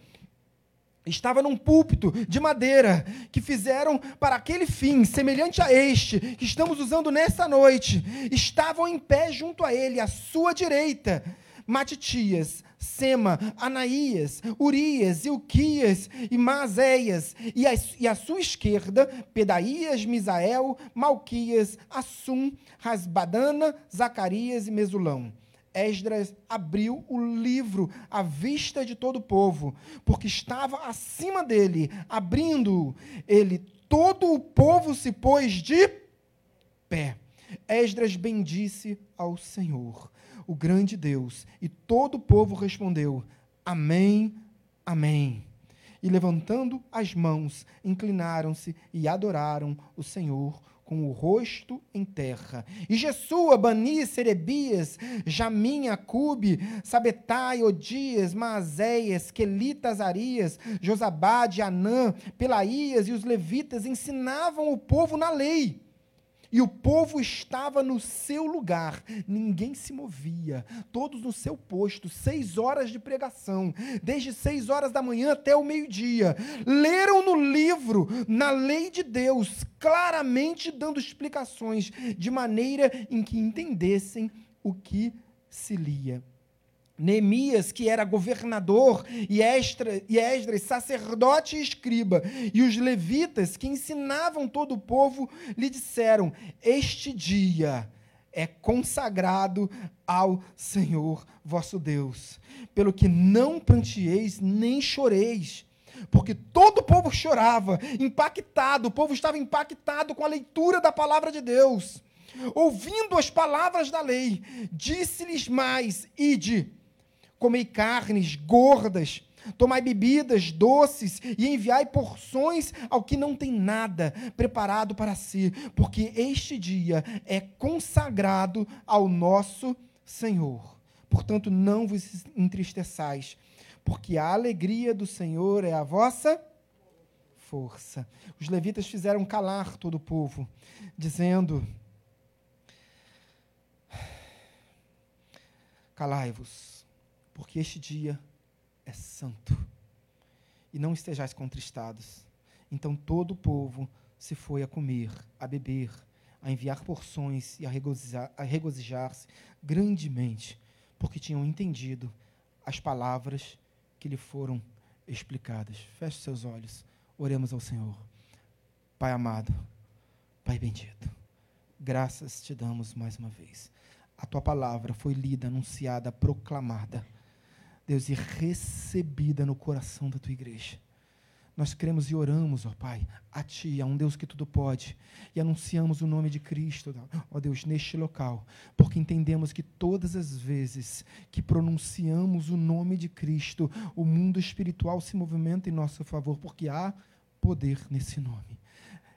[SPEAKER 4] estava num púlpito de madeira que fizeram para aquele fim, semelhante a este que estamos usando nessa noite. Estavam em pé junto a ele, à sua direita, Matitias, Sema, Anaías, Urias, Ilquias e Mazéias, e, e à sua esquerda, Pedaías, Misael, Malquias, Assum, Rasbadana, Zacarias e Mesulão. Esdras abriu o livro à vista de todo o povo, porque estava acima dele, abrindo ele, todo o povo se pôs de pé. Esdras bendisse ao Senhor, o grande Deus, e todo o povo respondeu: Amém, Amém. E levantando as mãos, inclinaram-se e adoraram o Senhor com o rosto em terra. E Jesua, Bani, Serebias, Jamim, Acube, Sabetai, Odias, Maazéias, Quelitas, Arias, Josabade, Anã, Pelaías e os levitas ensinavam o povo na lei. E o povo estava no seu lugar, ninguém se movia, todos no seu posto, seis horas de pregação, desde seis horas da manhã até o meio-dia. Leram no livro, na lei de Deus, claramente dando explicações, de maneira em que entendessem o que se lia. Neemias, que era governador, e Esdras, e Esdras, sacerdote e escriba, e os levitas, que ensinavam todo o povo, lhe disseram: Este dia é consagrado ao Senhor vosso Deus, pelo que não plantieis nem choreis, porque todo o povo chorava, impactado, o povo estava impactado com a leitura da palavra de Deus. Ouvindo as palavras da lei, disse-lhes mais: Ide comei carnes gordas, tomai bebidas doces e enviai porções ao que não tem nada preparado para si, porque este dia é consagrado ao nosso Senhor. Portanto, não vos entristeçais, porque a alegria do Senhor é a vossa força. Os levitas fizeram calar todo o povo, dizendo: Calai-vos porque este dia é santo. E não estejais contristados. Então todo o povo se foi a comer, a beber, a enviar porções e a regozijar-se regozijar grandemente, porque tinham entendido as palavras que lhe foram explicadas. Feche seus olhos, oremos ao Senhor. Pai amado, Pai bendito, graças te damos mais uma vez. A tua palavra foi lida, anunciada, proclamada Deus, e recebida no coração da tua igreja. Nós cremos e oramos, ó Pai, a Ti, a um Deus que tudo pode, e anunciamos o nome de Cristo, ó Deus, neste local, porque entendemos que todas as vezes que pronunciamos o nome de Cristo, o mundo espiritual se movimenta em nosso favor, porque há poder nesse nome.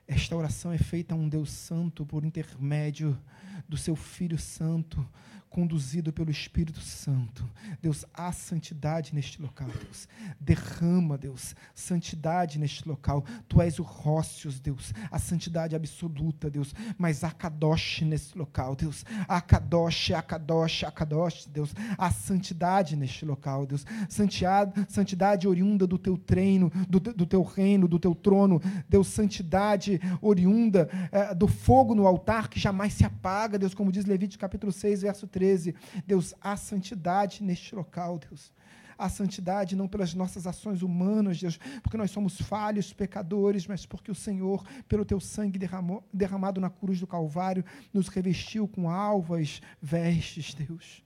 [SPEAKER 4] Esta oração é feita a um Deus Santo por intermédio do Seu Filho Santo, conduzido pelo Espírito Santo. Deus, há santidade neste local, Deus. Derrama, Deus, santidade neste local. Tu és o Rócios, Deus, a santidade absoluta, Deus. Mas há Kadosh neste local, Deus. Há Kadosh, há Kadosh, há Kadosh, Deus. Há santidade neste local, Deus. Santidade, oriunda do teu treino, do, do teu reino, do teu trono. Deus, santidade oriunda é, do fogo no altar que jamais se apaga, Deus, como diz Levítico capítulo 6, verso 3. 13. Deus, há santidade neste local, Deus. Há santidade não pelas nossas ações humanas, Deus, porque nós somos falhos, pecadores, mas porque o Senhor, pelo teu sangue derramou, derramado na cruz do Calvário, nos revestiu com alvas vestes, Deus.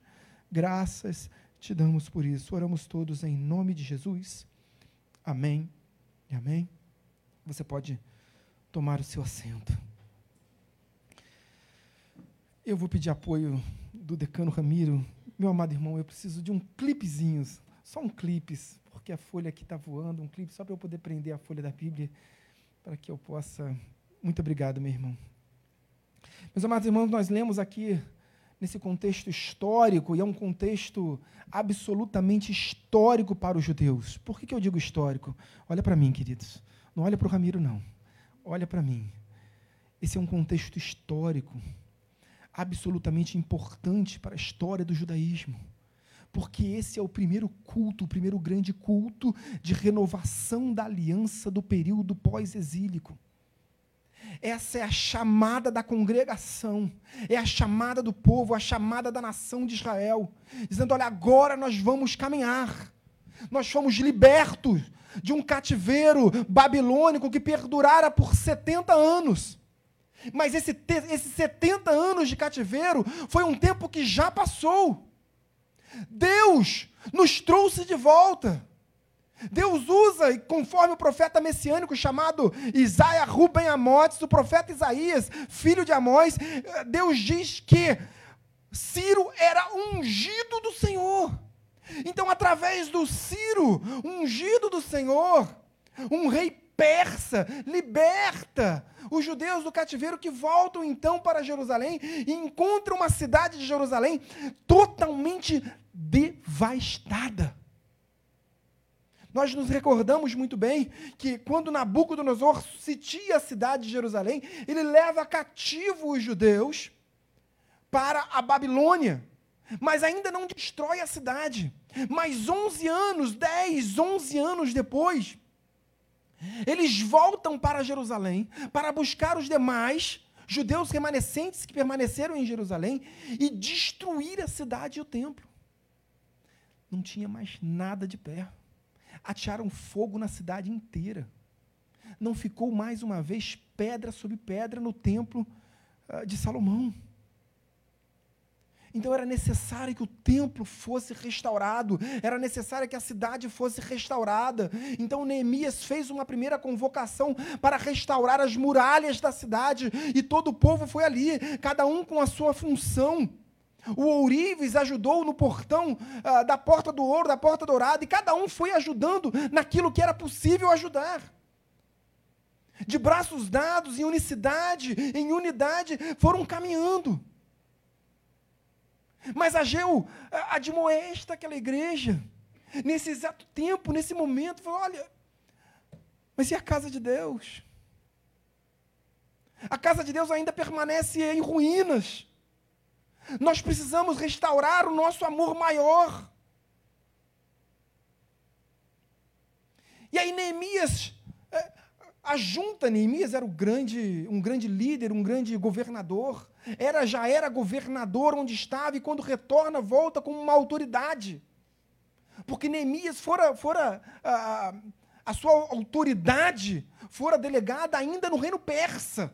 [SPEAKER 4] Graças te damos por isso. Oramos todos em nome de Jesus. Amém e amém. Você pode tomar o seu assento. Eu vou pedir apoio do decano Ramiro, meu amado irmão, eu preciso de um clipezinho, só um clipe, porque a folha aqui está voando, um clipe só para eu poder prender a folha da Bíblia, para que eu possa. Muito obrigado, meu irmão. Meus amados irmãos, nós lemos aqui nesse contexto histórico, e é um contexto absolutamente histórico para os judeus. Por que, que eu digo histórico? Olha para mim, queridos. Não olha para o Ramiro, não. Olha para mim. Esse é um contexto histórico absolutamente importante para a história do judaísmo. Porque esse é o primeiro culto, o primeiro grande culto de renovação da aliança do período pós-exílico. Essa é a chamada da congregação, é a chamada do povo, a chamada da nação de Israel, dizendo: olha, agora nós vamos caminhar. Nós fomos libertos de um cativeiro babilônico que perdurara por 70 anos. Mas esse, esses 70 anos de cativeiro foi um tempo que já passou. Deus nos trouxe de volta. Deus usa, conforme o profeta messiânico chamado Isaia Ruben Amotes, o profeta Isaías, filho de Amós, Deus diz que Ciro era ungido do Senhor. Então, através do Ciro, ungido do Senhor, um rei persa, liberta os judeus do cativeiro que voltam então para Jerusalém e encontram uma cidade de Jerusalém totalmente devastada. Nós nos recordamos muito bem que quando Nabucodonosor sitia a cidade de Jerusalém, ele leva cativo os judeus para a Babilônia, mas ainda não destrói a cidade. Mas 11 anos, 10, 11 anos depois, eles voltam para Jerusalém para buscar os demais judeus remanescentes que permaneceram em Jerusalém e destruir a cidade e o templo. Não tinha mais nada de pé atearam fogo na cidade inteira. Não ficou mais uma vez pedra sobre pedra no templo uh, de Salomão. Então era necessário que o templo fosse restaurado, era necessário que a cidade fosse restaurada. Então Neemias fez uma primeira convocação para restaurar as muralhas da cidade, e todo o povo foi ali, cada um com a sua função. O ourives ajudou no portão ah, da porta do ouro, da porta dourada, e cada um foi ajudando naquilo que era possível ajudar. De braços dados, em unicidade, em unidade, foram caminhando. Mas Ageu admoesta aquela igreja, nesse exato tempo, nesse momento, falou: olha, mas e a casa de Deus? A casa de Deus ainda permanece em ruínas. Nós precisamos restaurar o nosso amor maior. E aí Neemias, é, a junta Neemias era grande, um grande líder, um grande governador. Era já era governador onde estava e quando retorna volta como uma autoridade. Porque Neemias fora, fora a, a sua autoridade fora delegada ainda no reino persa.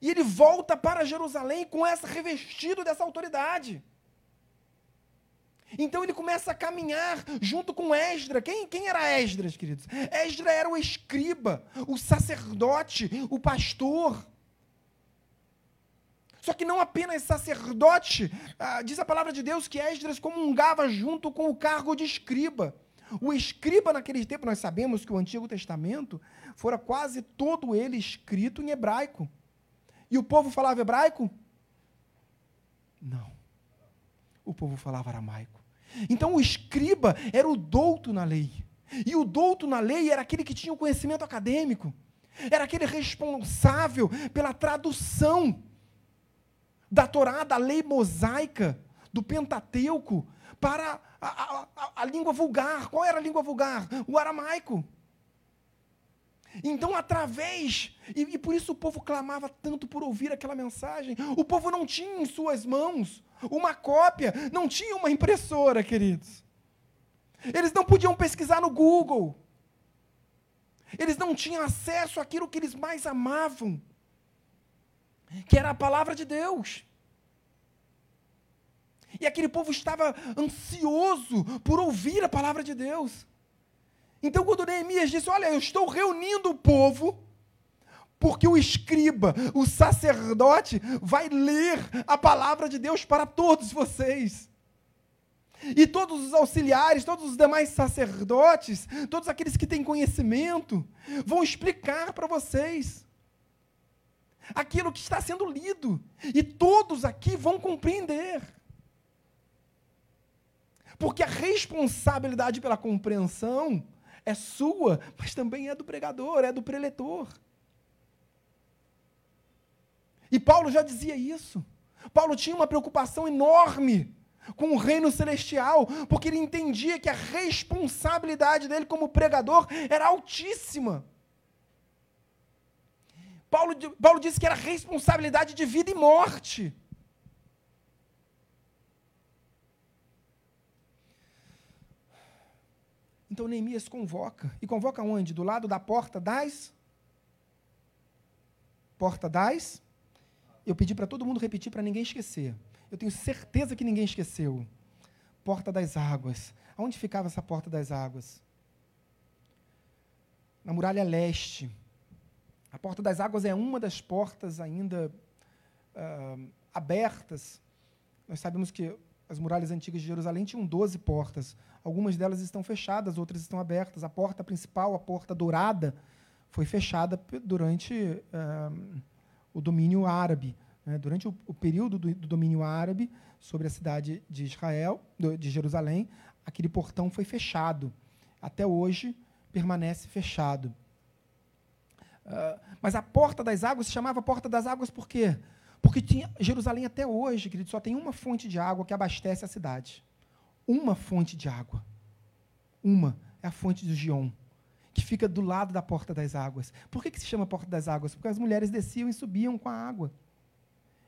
[SPEAKER 4] E ele volta para Jerusalém com essa revestido dessa autoridade. Então ele começa a caminhar junto com Esdra. Quem, quem era Esdras, queridos? Esdra era o escriba, o sacerdote, o pastor. Só que não apenas sacerdote, ah, diz a palavra de Deus que Esdras comungava junto com o cargo de escriba. O escriba naquele tempo, nós sabemos que o Antigo Testamento fora quase todo ele escrito em hebraico. E o povo falava hebraico? Não. O povo falava aramaico. Então o escriba era o douto na lei. E o douto na lei era aquele que tinha o conhecimento acadêmico. Era aquele responsável pela tradução da Torá, da lei mosaica, do Pentateuco, para a, a, a, a língua vulgar. Qual era a língua vulgar? O aramaico. Então, através, e, e, por isso o povo clamava tanto por ouvir aquela mensagem. O povo não tinha em suas mãos uma cópia, não tinha uma impressora, queridos. Eles não podiam pesquisar no Google. Eles não tinham acesso àquilo que eles mais amavam, que era a palavra de Deus. E aquele povo estava ansioso por ouvir a palavra de Deus. Então, quando Neemias disse: Olha, eu estou reunindo o povo, porque o escriba, o sacerdote, vai ler a palavra de Deus para todos vocês. E todos os auxiliares, todos os demais sacerdotes, todos aqueles que têm conhecimento, vão explicar para vocês aquilo que está sendo lido. E todos aqui vão compreender. Porque a responsabilidade pela compreensão é sua, mas também é do pregador, é do preletor. E Paulo já dizia isso. Paulo tinha uma preocupação enorme com o reino celestial, porque ele entendia que a responsabilidade dele como pregador era altíssima. Paulo, Paulo disse que era responsabilidade de vida e morte. Então Neemias convoca. E convoca onde? Do lado da porta das. Porta das. Eu pedi para todo mundo repetir para ninguém esquecer. Eu tenho certeza que ninguém esqueceu. Porta das águas. Aonde ficava essa porta das águas? Na muralha leste. A porta das águas é uma das portas ainda uh, abertas. Nós sabemos que as muralhas antigas de Jerusalém tinham 12 portas. Algumas delas estão fechadas, outras estão abertas. A porta principal, a porta dourada, foi fechada durante uh, o domínio árabe. Né? Durante o, o período do, do, domínio árabe sobre a cidade de Israel, de Jerusalém, aquele portão foi fechado. Até hoje permanece fechado. Uh, mas a porta das águas se chamava porta das águas por quê? Porque tinha, Jerusalém até hoje, querido, só tem uma fonte de água que abastece a cidade. Uma fonte de água. Uma é a fonte do Gion, que fica do lado da porta das águas. Por que, que se chama porta das águas? Porque as mulheres desciam e subiam com a água.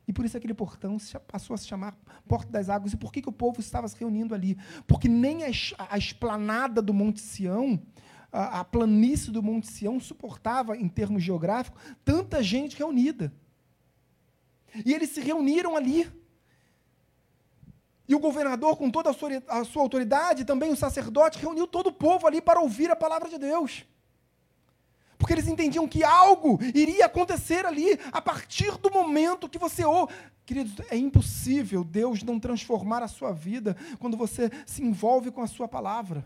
[SPEAKER 4] E por isso aquele portão passou a se chamar Porta das Águas. E por que, que o povo estava se reunindo ali? Porque nem a, a esplanada do Monte Sião, a, a planície do Monte Sião, suportava, em termos geográficos, tanta gente reunida. E eles se reuniram ali. E o governador, com toda a sua, autoridade, também o sacerdote, reuniu todo o povo ali para ouvir a palavra de Deus. Porque eles entendiam que algo iria acontecer ali a partir do momento que você ouve. Queridos, é impossível Deus não transformar a sua vida quando você se envolve com a sua palavra.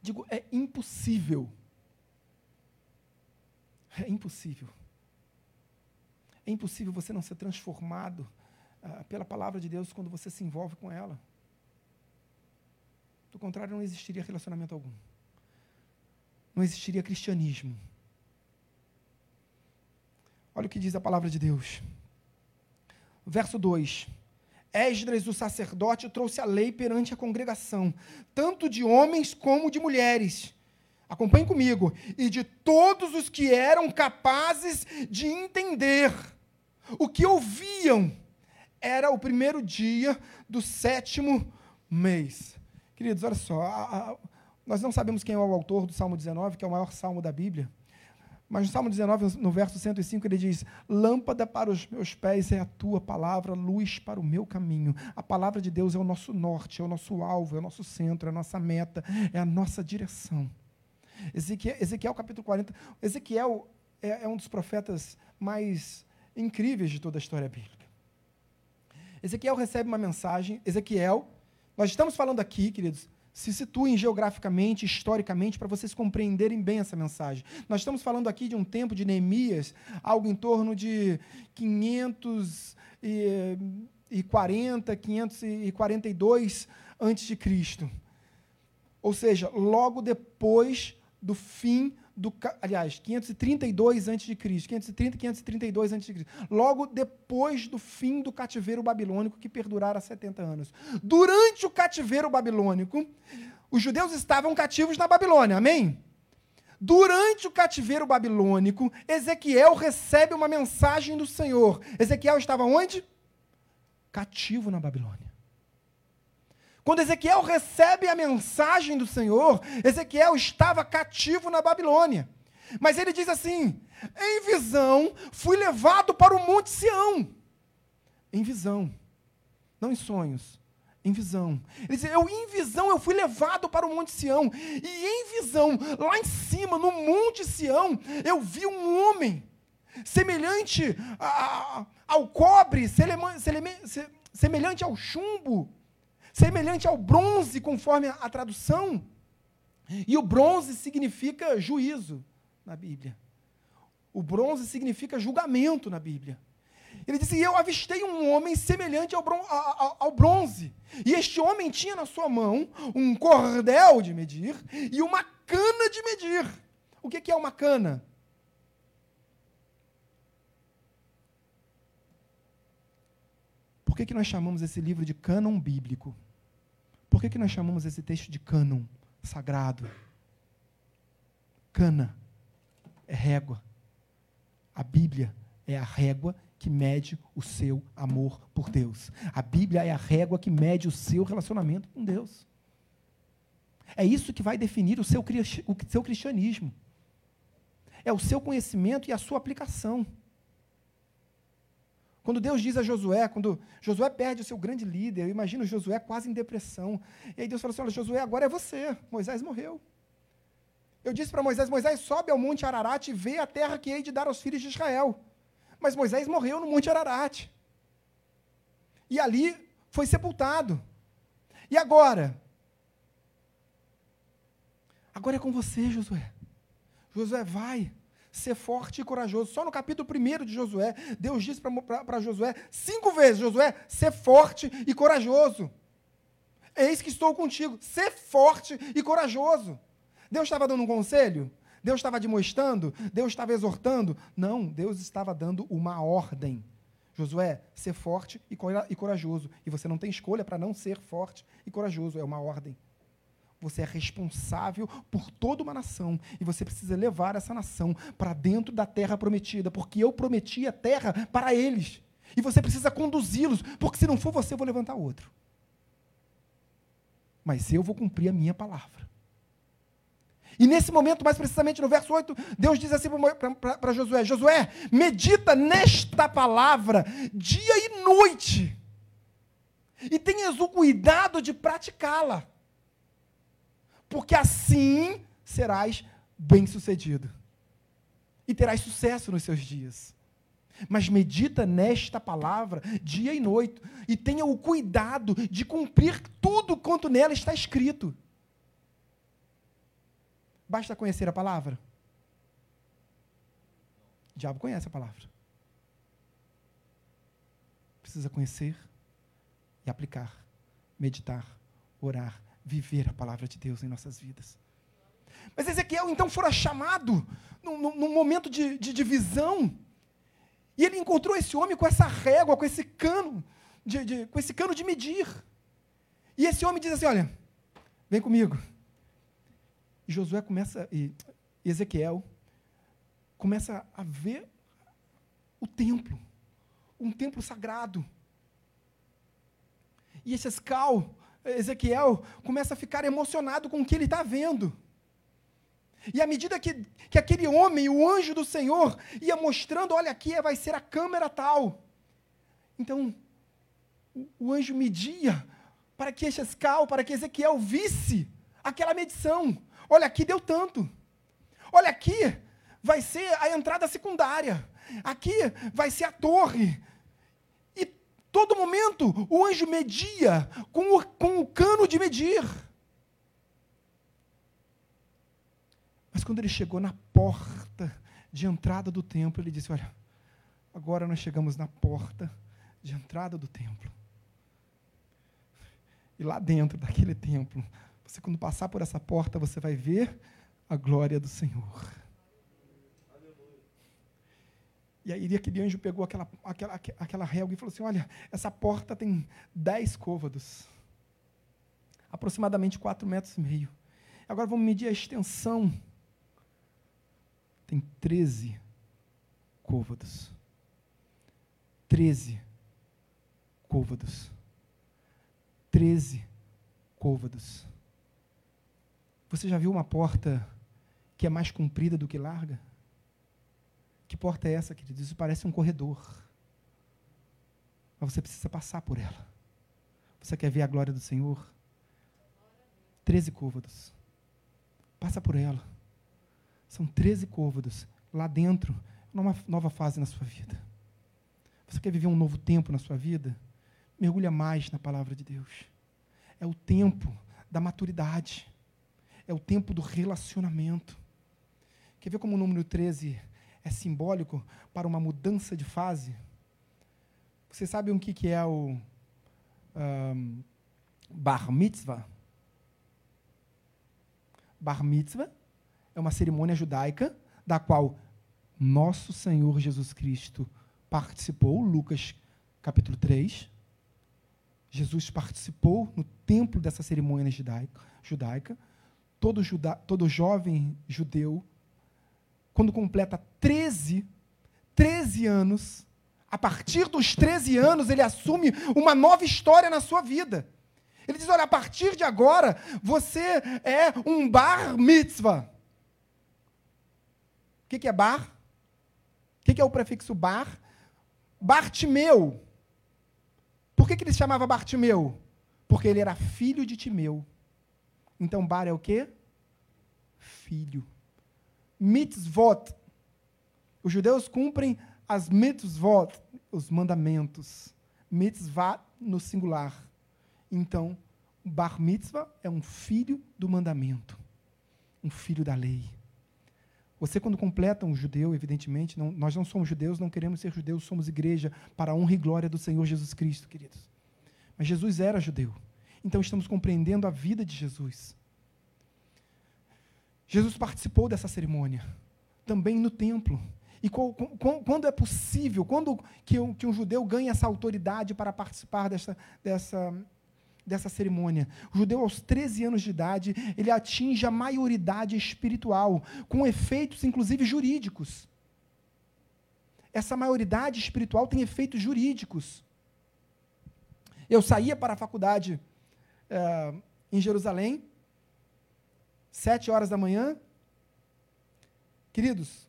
[SPEAKER 4] Digo, é impossível. É impossível. É impossível você não ser transformado pela palavra de Deus quando você se envolve com ela. Do contrário, não existiria relacionamento algum não existiria cristianismo. Olha o que diz a palavra de Deus. Verso 2. Esdras, o sacerdote, trouxe a lei perante a congregação, tanto de homens como de mulheres. Acompanhe comigo. E de todos os que eram capazes de entender o que ouviam. Era o primeiro dia do sétimo mês. Queridos, olha só. A, a, nós não sabemos quem é o autor do Salmo 19, que é o maior salmo da Bíblia. Mas no Salmo 19, no verso 105, ele diz: Lâmpada para os meus pés é a tua palavra, luz para o meu caminho. A palavra de Deus é o nosso norte, é o nosso alvo, é o nosso centro, é a nossa meta, é a nossa direção. Ezequiel, Ezequiel capítulo 40. Ezequiel é, é um dos profetas mais incríveis de toda a história bíblica. Ezequiel recebe uma mensagem. Ezequiel, nós estamos falando aqui, queridos, se situem geograficamente, historicamente, para vocês compreenderem bem essa mensagem. Nós estamos falando aqui de um tempo de Neemias, algo em torno de 540, 542 antes de Cristo. Ou seja, logo depois do fim do, aliás, 532 a.C., 530, 532 a.C., logo depois do fim do cativeiro babilônico que perdurara 70 anos. Durante o cativeiro babilônico, os judeus estavam cativos na Babilônia, amém? Durante o cativeiro babilônico, Ezequiel recebe uma mensagem do Senhor. Ezequiel estava onde? Cativo na Babilônia. Quando Ezequiel recebe a mensagem do Senhor, Ezequiel estava cativo na Babilônia. Mas ele diz assim: em visão fui levado para o Monte Sião. Em visão, não em sonhos, em visão. Ele diz: eu em visão eu fui levado para o Monte Sião. E em visão, lá em cima, no Monte Sião, eu vi um homem semelhante a, ao cobre, semelhante ao chumbo semelhante ao bronze, conforme a tradução. E o bronze significa juízo na Bíblia. O bronze significa julgamento na Bíblia. Ele disse: Eu avistei um homem semelhante ao, bronze. E este homem tinha na sua mão um cordel de medir e uma cana de medir. O que é uma cana? Por que, que nós chamamos esse livro de cânon bíblico? Por que, que nós chamamos esse texto de cânon sagrado? Cana é régua. A Bíblia é a régua que mede o seu amor por Deus. A Bíblia é a régua que mede o seu relacionamento com Deus. É isso que vai definir o seu, o seu cristianismo. É o seu conhecimento e a sua aplicação. Quando Deus diz a Josué, quando Josué perde o seu grande líder, eu imagino Josué quase em depressão. E aí Deus fala assim: Olha, Josué, agora é você. Moisés morreu. Eu disse para Moisés: Moisés, sobe ao Monte Ararat e vê a terra que hei de dar aos filhos de Israel. Mas Moisés morreu no Monte Ararat. E ali foi sepultado. E agora? Agora é com você, Josué. Josué, vai ser forte e corajoso. Só no capítulo 1 de Josué, Deus disse para Josué cinco vezes: Josué, ser forte e corajoso. Eis que estou contigo. Ser forte e corajoso. Deus estava dando um conselho? Deus estava demonstrando? Deus estava exortando? Não, Deus estava dando uma ordem. Josué, ser forte e corajoso. E você não tem escolha para não ser forte e corajoso, é uma ordem. Você é responsável por toda uma nação e você precisa levar essa nação para dentro da terra prometida, porque eu prometi a terra para eles. E você precisa conduzi-los, porque se não for você, eu vou levantar outro. Mas eu vou cumprir a minha palavra. E nesse momento, mais precisamente no verso 8, Deus diz assim para Josué: Josué, medita nesta palavra dia e noite, e tenhas o cuidado de praticá-la, porque assim serás bem-sucedido e terás sucesso nos seus dias. Mas medita nesta palavra dia e noite, e tenha o cuidado de cumprir tudo quanto nela está escrito Basta conhecer a palavra? O diabo conhece a palavra. Precisa conhecer e aplicar, meditar, orar, viver a palavra de Deus em nossas vidas. Mas Ezequiel então fora chamado num, num momento de, de divisão. E ele encontrou esse homem com essa régua, com esse cano, de, de, com esse cano de medir. E esse homem diz assim: Olha, vem comigo. E Josué começa, e Ezequiel começa a ver o templo, um templo sagrado. E esse escal, Ezequiel, começa a ficar emocionado com o que ele está vendo. E à medida que, que aquele homem, o anjo do Senhor, ia mostrando, olha aqui vai ser a câmera tal. Então, o, o anjo media para que para que Ezequiel visse aquela medição. Olha, aqui deu tanto. Olha, aqui vai ser a entrada secundária. Aqui vai ser a torre. Todo momento o anjo media com o, com o cano de medir. Mas quando ele chegou na porta de entrada do templo, ele disse: Olha, agora nós chegamos na porta de entrada do templo. E lá dentro daquele templo você, quando passar por essa porta, você vai ver a glória do Senhor. E aí aquele anjo pegou aquela, aquela, aquela régua e falou assim: Olha, essa porta tem dez côvados, aproximadamente quatro metros e meio. Agora vamos medir a extensão. Tem treze côvados. Treze côvados. Treze côvados. Você já viu uma porta que é mais comprida do que larga? Que porta é essa, querido? Isso parece um corredor. Mas você precisa passar por ela. Você quer ver a glória do Senhor? Treze côvados. Passa por ela. São treze côvados. Lá dentro, numa nova fase na sua vida. Você quer viver um novo tempo na sua vida? Mergulha mais na palavra de Deus. É o tempo da maturidade é o tempo do relacionamento. Quer ver como o número 13 é simbólico para uma mudança de fase? Vocês sabem o que, que é o um, Bar Mitzvah? Bar Mitzvah é uma cerimônia judaica da qual nosso Senhor Jesus Cristo participou, Lucas capítulo 3. Jesus participou no templo dessa cerimônia judaica, judaica todo, juda, todo jovem judeu, quando completa 13, 13 anos, a partir dos 13 anos, ele assume uma nova história na sua vida. Ele diz: olha, a partir de agora, você é um bar mitzvah. O que, é bar? O que, que é o prefixo bar? Bartimeu. Por que, que ele se chamava Bartimeu? Porque ele era filho de Timeu. Então, bar é o quê? Filho. Mitzvot. Os judeus cumprem as mitzvot, os mandamentos. mitzvah no singular. Então, bar mitzvah é um filho do mandamento, um filho da lei. Você, quando completa um judeu, evidentemente, não, nós não somos judeus, não queremos ser judeus, somos igreja para a honra e glória do Senhor Jesus Cristo, queridos. Mas Jesus era judeu. Então estamos compreendendo a vida de Jesus. Jesus participou dessa cerimônia, também no templo. E quando é possível, quando que um, judeu ganha essa autoridade para participar dessa, dessa, dessa cerimônia? O judeu, aos 13 anos de idade, ele atinge a maioridade espiritual, com efeitos, inclusive, jurídicos. Essa maioridade espiritual tem efeitos jurídicos. Eu saía para a faculdade é, em Jerusalém, sete horas da manhã. Queridos,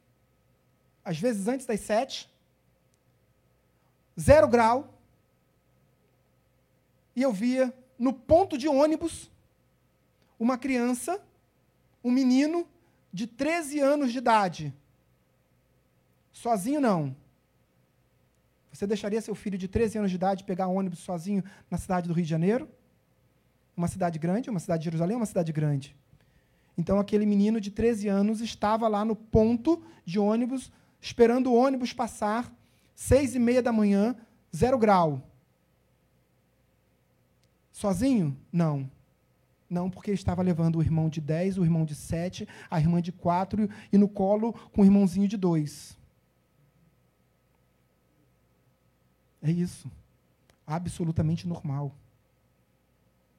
[SPEAKER 4] às vezes antes das sete, zero grau, e eu via no ponto de ônibus uma criança, um menino de 13 anos de idade. Sozinho não. Você deixaria seu filho de 13 anos de idade pegar ônibus sozinho na cidade do Rio de Janeiro? Uma cidade grande, uma cidade de Jerusalém, uma cidade grande. Então aquele menino de 13 anos estava lá no ponto de ônibus esperando o ônibus passar, seis e meia da manhã, zero grau. Sozinho? Não. Não, porque estava levando o irmão de dez, o irmão de sete, a irmã de quatro e no colo com o irmãozinho de dois. É isso. Absolutamente normal.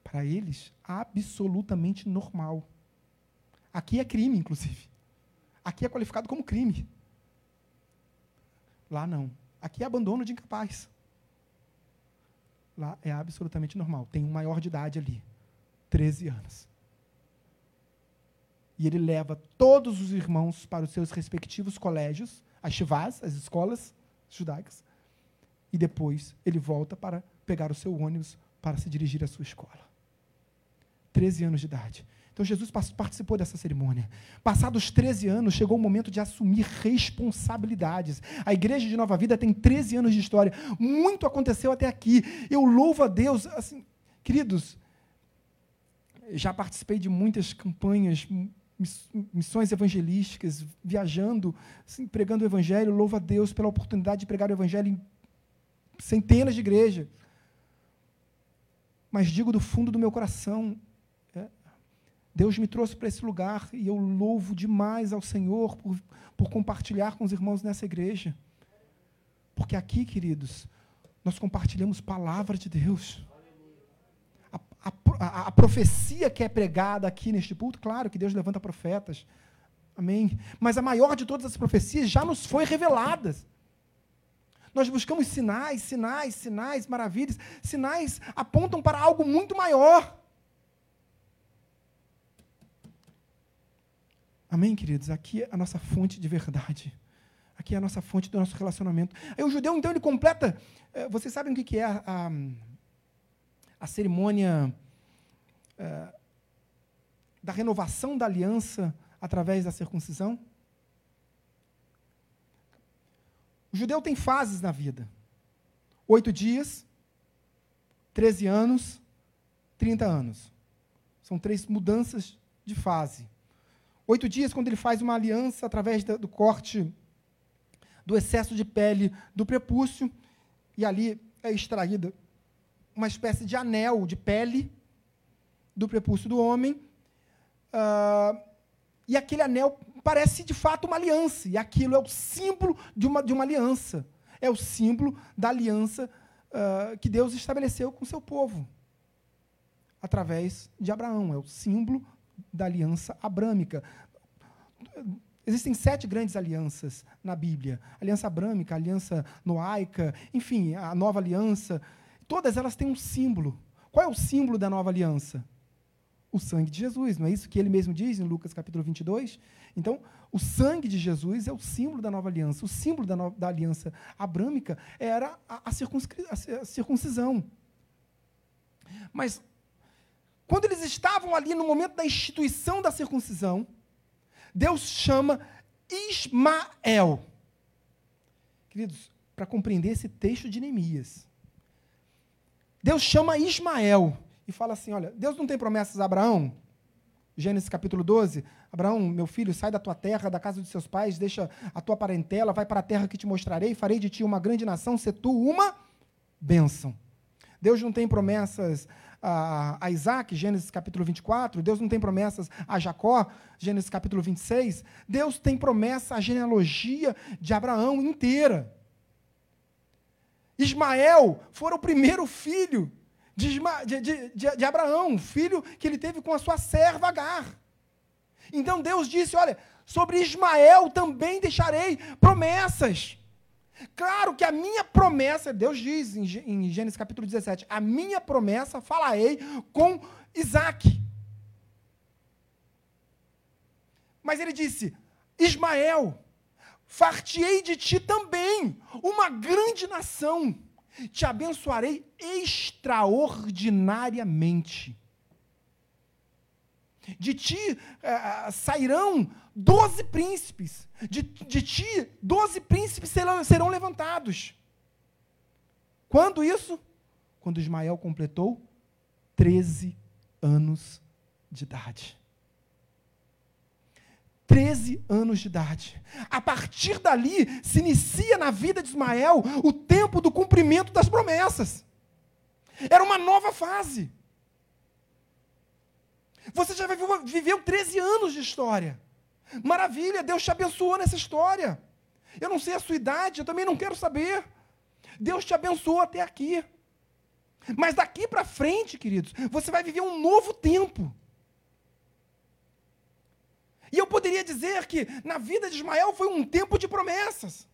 [SPEAKER 4] Para eles, absolutamente normal. Aqui é crime, inclusive. Aqui é qualificado como crime. Lá não. Aqui é abandono de incapaz. Lá é absolutamente normal. Tem um maior de idade ali, 13 anos. E ele leva todos os irmãos para os seus respectivos colégios, as shivás, as escolas judaicas, e depois ele volta para pegar o seu ônibus para se dirigir à sua escola. 13 anos de idade. Então Jesus participou dessa cerimônia. Passados 13 anos, chegou o momento de assumir responsabilidades. A igreja de Nova Vida tem 13 anos de história. Muito aconteceu até aqui. Eu louvo a Deus. Assim, queridos, já participei de muitas campanhas, missões evangelísticas, viajando, assim, pregando o evangelho. Louvo a Deus pela oportunidade de pregar o evangelho em centenas de igrejas. Mas digo do fundo do meu coração, Deus me trouxe para esse lugar e eu louvo demais ao Senhor por, por compartilhar com os irmãos nessa igreja. Porque aqui, queridos, nós compartilhamos palavra de Deus. A, a, a, profecia que é pregada aqui neste culto, claro que Deus levanta profetas. Amém. Mas a maior de todas as profecias já nos foi revelada. Nós buscamos sinais, sinais, sinais, maravilhas. Sinais apontam para algo muito maior. Amém, queridos? Aqui é a nossa fonte de verdade. Aqui é a nossa fonte do nosso relacionamento. Aí o judeu, então, ele completa. Eh, vocês sabem o que é a, a, a cerimônia é, da renovação da aliança através da circuncisão? O judeu tem fases na vida: oito dias, treze anos, trinta anos. São três mudanças de fase. Oito dias, quando ele faz uma aliança através do corte do excesso de pele do prepúcio, e ali é extraída uma espécie de anel de pele do prepúcio do homem. Uh, e aquele anel parece de fato uma aliança, e aquilo é o símbolo de uma, de uma aliança. É o símbolo da aliança uh, que Deus estabeleceu com seu povo, através de Abraão. É o símbolo da aliança abrâmica. Existem sete grandes alianças na Bíblia: aliança abrâmica, aliança noaica, enfim, a nova aliança. Todas elas têm um símbolo. Qual é o símbolo da nova aliança? O sangue de Jesus, não é isso que ele mesmo diz em Lucas capítulo 22? Então, o sangue de Jesus é o símbolo da nova aliança. O símbolo da, da aliança abrâmica era a, a, a circuncisão. Mas quando eles estavam ali no momento da instituição da circuncisão, Deus chama Ismael. Queridos, para compreender esse texto de Neemias, Deus chama Ismael e fala assim: Olha, Deus não tem promessas a Abraão? Gênesis capítulo 12. Abraão, meu filho, sai da tua terra, da casa de seus pais, deixa a tua parentela, vai para a terra que te mostrarei, farei de ti uma grande nação, se tu uma bênção. Deus não tem promessas a, Isaac, Gênesis capítulo 24. Deus não tem promessas a Jacó, Gênesis capítulo 26. Deus tem promessa à genealogia de Abraão inteira. Ismael foi o primeiro filho de, Isma, de, de, de, de Abraão, filho que ele teve com a sua serva Agar. Então Deus disse: Olha, sobre Ismael também deixarei promessas. Claro que a minha promessa, Deus diz em Gênesis capítulo 17, a minha promessa falarei com Isaac. Mas ele disse: Ismael, fartiei de ti também uma grande nação, te abençoarei extraordinariamente. De ti uh, sairão doze príncipes. De, de ti, doze príncipes serão, serão levantados. Quando isso? Quando Ismael completou 13 anos de idade. 13 anos de idade. A partir dali, se inicia na vida de Ismael o tempo do cumprimento das promessas. Era uma nova fase. Você já viveu 13 anos de história. Maravilha, Deus te abençoou nessa história. Eu não sei a sua idade, eu também não quero saber. Deus te abençoou até aqui. Mas daqui para frente, queridos, você vai viver um novo tempo. E eu poderia dizer que na vida de Ismael foi um tempo de promessas.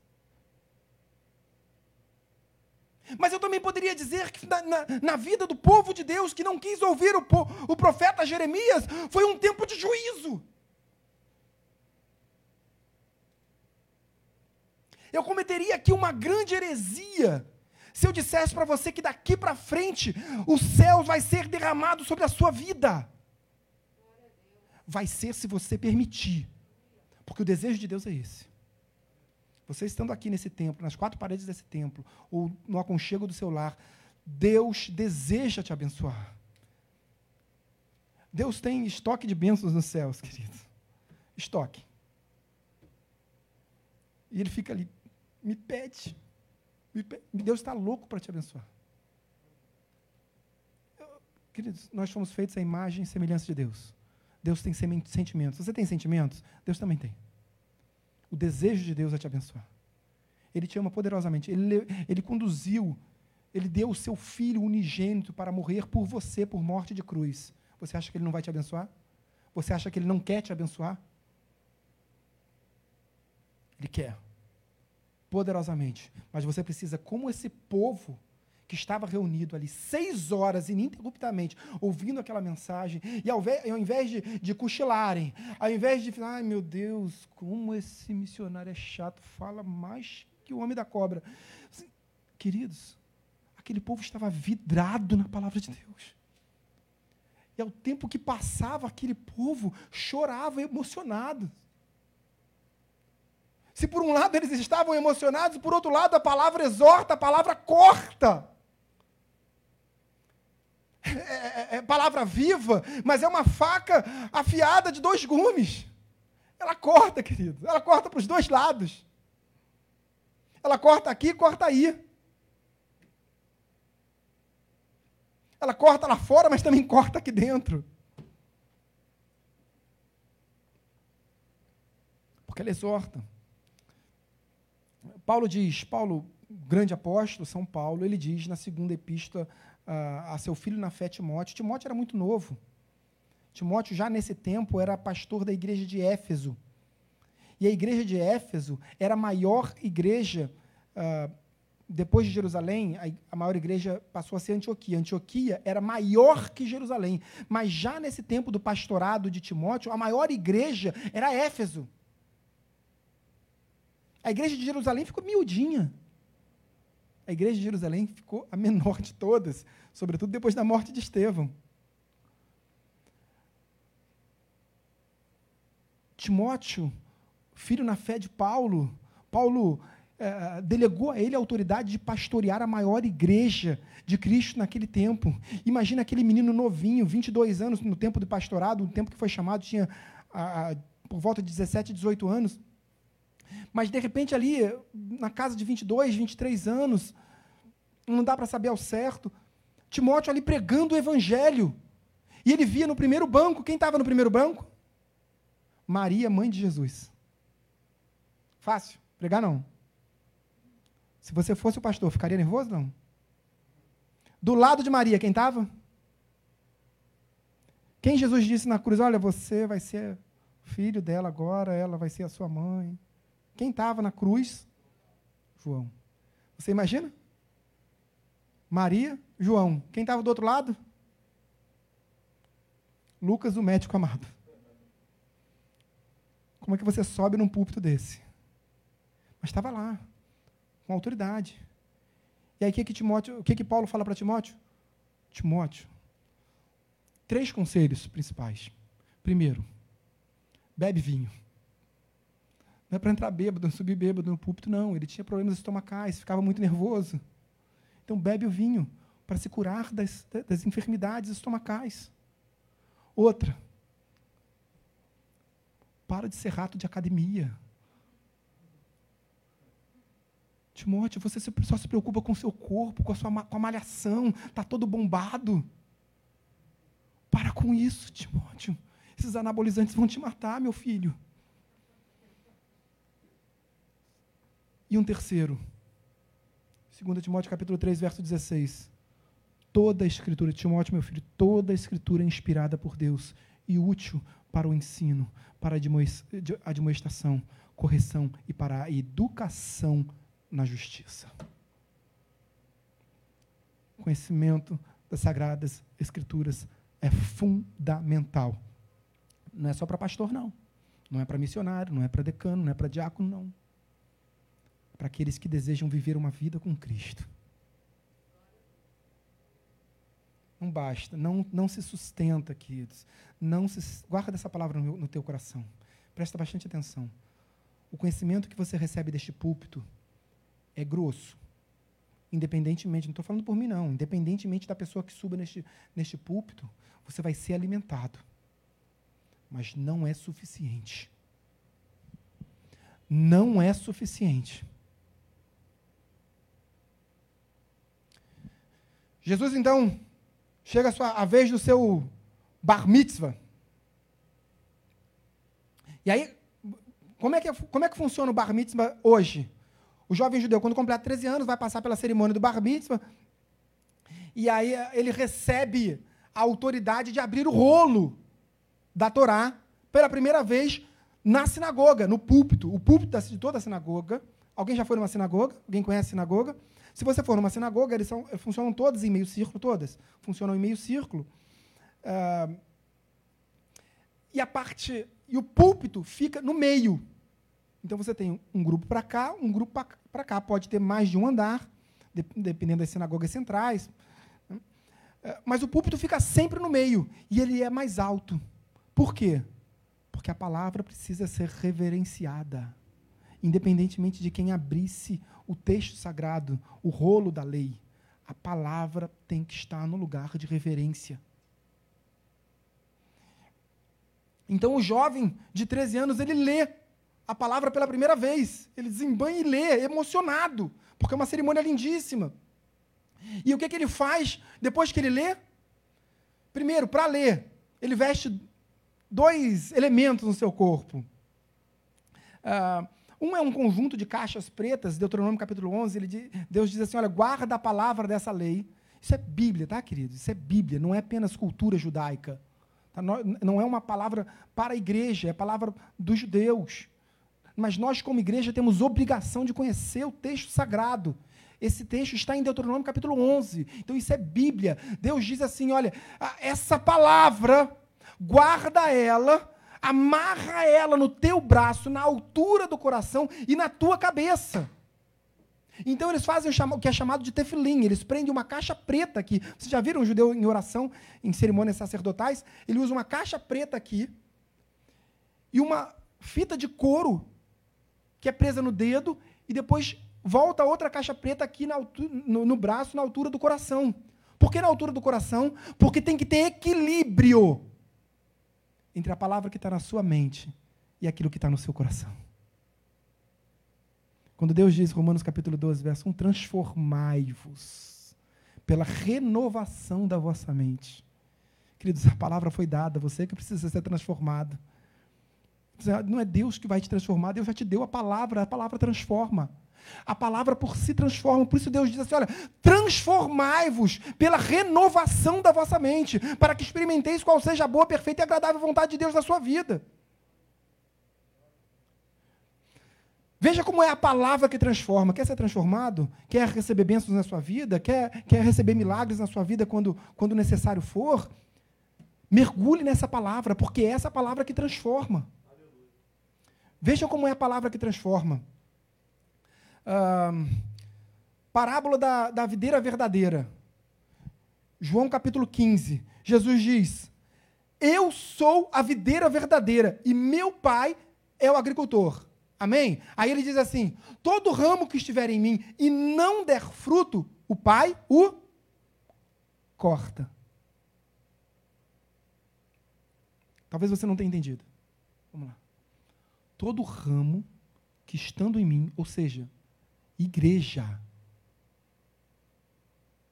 [SPEAKER 4] Mas eu também poderia dizer que na, na, na, vida do povo de Deus que não quis ouvir o, o profeta Jeremias, foi um tempo de juízo. Eu cometeria aqui uma grande heresia se eu dissesse para você que daqui para frente o céu vai ser derramado sobre a sua vida. Vai ser se você permitir. Porque o desejo de Deus é esse. Você estando aqui nesse templo, nas quatro paredes desse templo, ou no aconchego do seu lar, Deus deseja te abençoar. Deus tem estoque de bênçãos nos céus, querido. Estoque. E ele fica ali, me pede. Me pede. Deus está louco para te abençoar. Queridos, nós fomos feitos à imagem e semelhança de Deus. Deus tem sentimentos. Você tem sentimentos? Deus também tem. O desejo de Deus é te abençoar. Ele te ama poderosamente. Ele, ele conduziu, ele deu o seu filho unigênito para morrer por você, por morte de cruz. Você acha que ele não vai te abençoar? Você acha que ele não quer te abençoar? Ele quer. Poderosamente. Mas você precisa, como esse povo, que estava reunido ali seis horas ininterruptamente ouvindo aquela mensagem, e ao, ao invés de, de cochilarem, ao invés de falar, ai meu Deus, como esse missionário é chato, fala mais que o homem da cobra. Assim, queridos, aquele povo estava vidrado na palavra de Deus. E ao tempo que passava, aquele povo chorava emocionado. Se por um lado eles estavam emocionados, por outro lado a palavra exorta, a palavra corta é, é, é, palavra viva, mas é uma faca afiada de dois gumes. Ela corta, querido. Ela corta para os dois lados. Ela corta aqui corta aí. Ela corta lá fora, mas também corta aqui dentro. Porque ela exorta. Paulo diz, Paulo, grande apóstolo, São Paulo, ele diz na segunda epístola a, a seu filho na fé, Timóteo. Timóteo era muito novo. Timóteo, já nesse tempo, era pastor da igreja de Éfeso. E a igreja de Éfeso era a maior igreja, uh, depois de Jerusalém, a, a, maior igreja passou a ser Antioquia. Antioquia era maior que Jerusalém. Mas já nesse tempo do pastorado de Timóteo, a maior igreja era Éfeso. A igreja de Jerusalém ficou miudinha a igreja de Jerusalém ficou a menor de todas, sobretudo depois da morte de Estevão. Timóteo, filho na fé de Paulo, Paulo eh, delegou a ele a autoridade de pastorear a maior igreja de Cristo naquele tempo. Imagina aquele menino novinho, 22 anos no tempo do pastorado, um tempo que foi chamado, tinha ah, por volta de 17, 18 anos. Mas, de repente, ali, na casa de 22, 23 anos, não dá para saber ao certo, Timóteo ali pregando o evangelho. E ele via no primeiro banco, quem estava no primeiro banco? Maria, mãe de Jesus. Fácil, pregar não. Se você fosse o pastor, ficaria nervoso não? Do lado de Maria, quem estava? Quem Jesus disse na cruz: Olha, você vai ser filho dela agora, ela vai ser a sua mãe. Quem estava na cruz? João. Você imagina? Maria, João. Quem estava do outro lado? Lucas, o médico amado. Como é que você sobe num púlpito desse? Mas estava lá, com autoridade. E aí o que, que, Timóteo, o que, que Paulo fala para Timóteo? Timóteo, três conselhos principais. Primeiro, bebe vinho. Não é para entrar bêbado, não subir bêbado no púlpito, não. Ele tinha problemas estomacais, ficava muito nervoso. Então bebe o vinho para se curar das, das enfermidades estomacais. Outra, para de ser rato de academia. Timóteo, você só se preocupa com o seu corpo, com a, sua, com a malhação, está todo bombado. Para com isso, Timóteo. Esses anabolizantes vão te matar, meu filho. E um terceiro. 2 Timóteo capítulo 3, verso 16. Toda a escritura, Timóteo, meu filho, toda a escritura é inspirada por Deus e útil para o ensino, para a admoestação, correção e para a educação na justiça. Conhecimento das Sagradas Escrituras é fundamental. Não é só para pastor, não. Não é para missionário, não é para decano, não é para diácono, não. Para aqueles que desejam viver uma vida com Cristo. Não basta, não, não se sustenta, queridos. Não se, guarda essa palavra no, no teu coração. Presta bastante atenção. O conhecimento que você recebe deste púlpito é grosso. Independentemente, não estou falando por mim, não. Independentemente da pessoa que suba neste, neste púlpito, você vai ser alimentado. Mas não é suficiente. Não é suficiente. Jesus, então, chega a, sua, a vez do seu bar mitzvah. E aí, como é que, como é que funciona o bar mitzvah hoje? O jovem judeu, quando completa 13 anos, vai passar pela cerimônia do bar mitzvah, e aí ele recebe a autoridade de abrir o rolo da Torá pela primeira vez na sinagoga, no púlpito. O púlpito de toda a sinagoga. Alguém já foi numa sinagoga? Alguém conhece sinagoga? Se você for numa sinagoga, eles são, funcionam todas em meio círculo, todas. Funcionam em meio círculo. Uh, e a parte. E o púlpito fica no meio. Então você tem um grupo para cá, um grupo para cá. Pode ter mais de um andar, dependendo das sinagogas centrais. É, mas o púlpito fica sempre no meio e ele é mais alto. Por quê? Porque a palavra precisa ser reverenciada, independentemente de quem abrisse o texto sagrado, o rolo da lei. A palavra tem que estar no lugar de reverência. Então o jovem de 13 anos, ele lê a palavra pela primeira vez. Ele desembanha e lê, emocionado, porque é uma cerimônia lindíssima. E o que, que ele faz depois que ele lê? Primeiro, para ler, ele veste dois elementos no seu corpo. Uh, um é um conjunto de caixas pretas, Deuteronômio capítulo 11, ele, Deus diz assim, olha, guarda a palavra dessa lei. Isso é Bíblia, tá, queridos? Isso é Bíblia, não é apenas cultura judaica. Tá? Não é uma palavra para a igreja, é palavra dos judeus. Mas nós, como igreja, temos obrigação de conhecer o texto sagrado. Esse texto está em Deuteronômio capítulo 11. Então isso é Bíblia. Deus diz assim: olha, essa palavra, guarda ela, amarra ela no teu braço, na altura do coração e na tua cabeça. Então eles fazem o que é chamado de tefilim, eles prendem uma caixa preta aqui. Vocês já viram um judeu em oração, em cerimônias sacerdotais? Ele usa uma caixa preta aqui e uma fita de couro que é presa no dedo, e depois volta outra caixa preta aqui na no, no braço, na altura do coração. Por que na altura do coração? Porque tem que ter equilíbrio entre a palavra que está na sua mente e aquilo que está no seu coração. Quando Deus diz, Romanos capítulo 12, verso 1, transformai-vos pela renovação da vossa mente. Queridos, a palavra foi dada, você que precisa ser transformado. Não é Deus que vai te transformar, Deus já te deu a palavra, a palavra transforma. A palavra por si transforma, por isso Deus diz assim: olha, transformai-vos pela renovação da vossa mente, para que experimenteis qual seja a boa, perfeita e agradável vontade de Deus na sua vida. Veja como é a palavra que transforma. Quer ser transformado? Quer receber bênçãos na sua vida? Quer, quer receber milagres na sua vida quando, quando necessário for? Mergulhe nessa palavra, porque é essa palavra que transforma. Veja como é a palavra que transforma. Parábola da, da videira verdadeira. João capítulo 15. Jesus diz: Eu sou a videira verdadeira e meu pai é o agricultor. Amém? Aí ele diz assim: Todo ramo que estiver em mim e não der fruto, o pai o corta. Talvez você não tenha entendido. Vamos lá. Todo ramo que estando em mim, ou seja, igreja.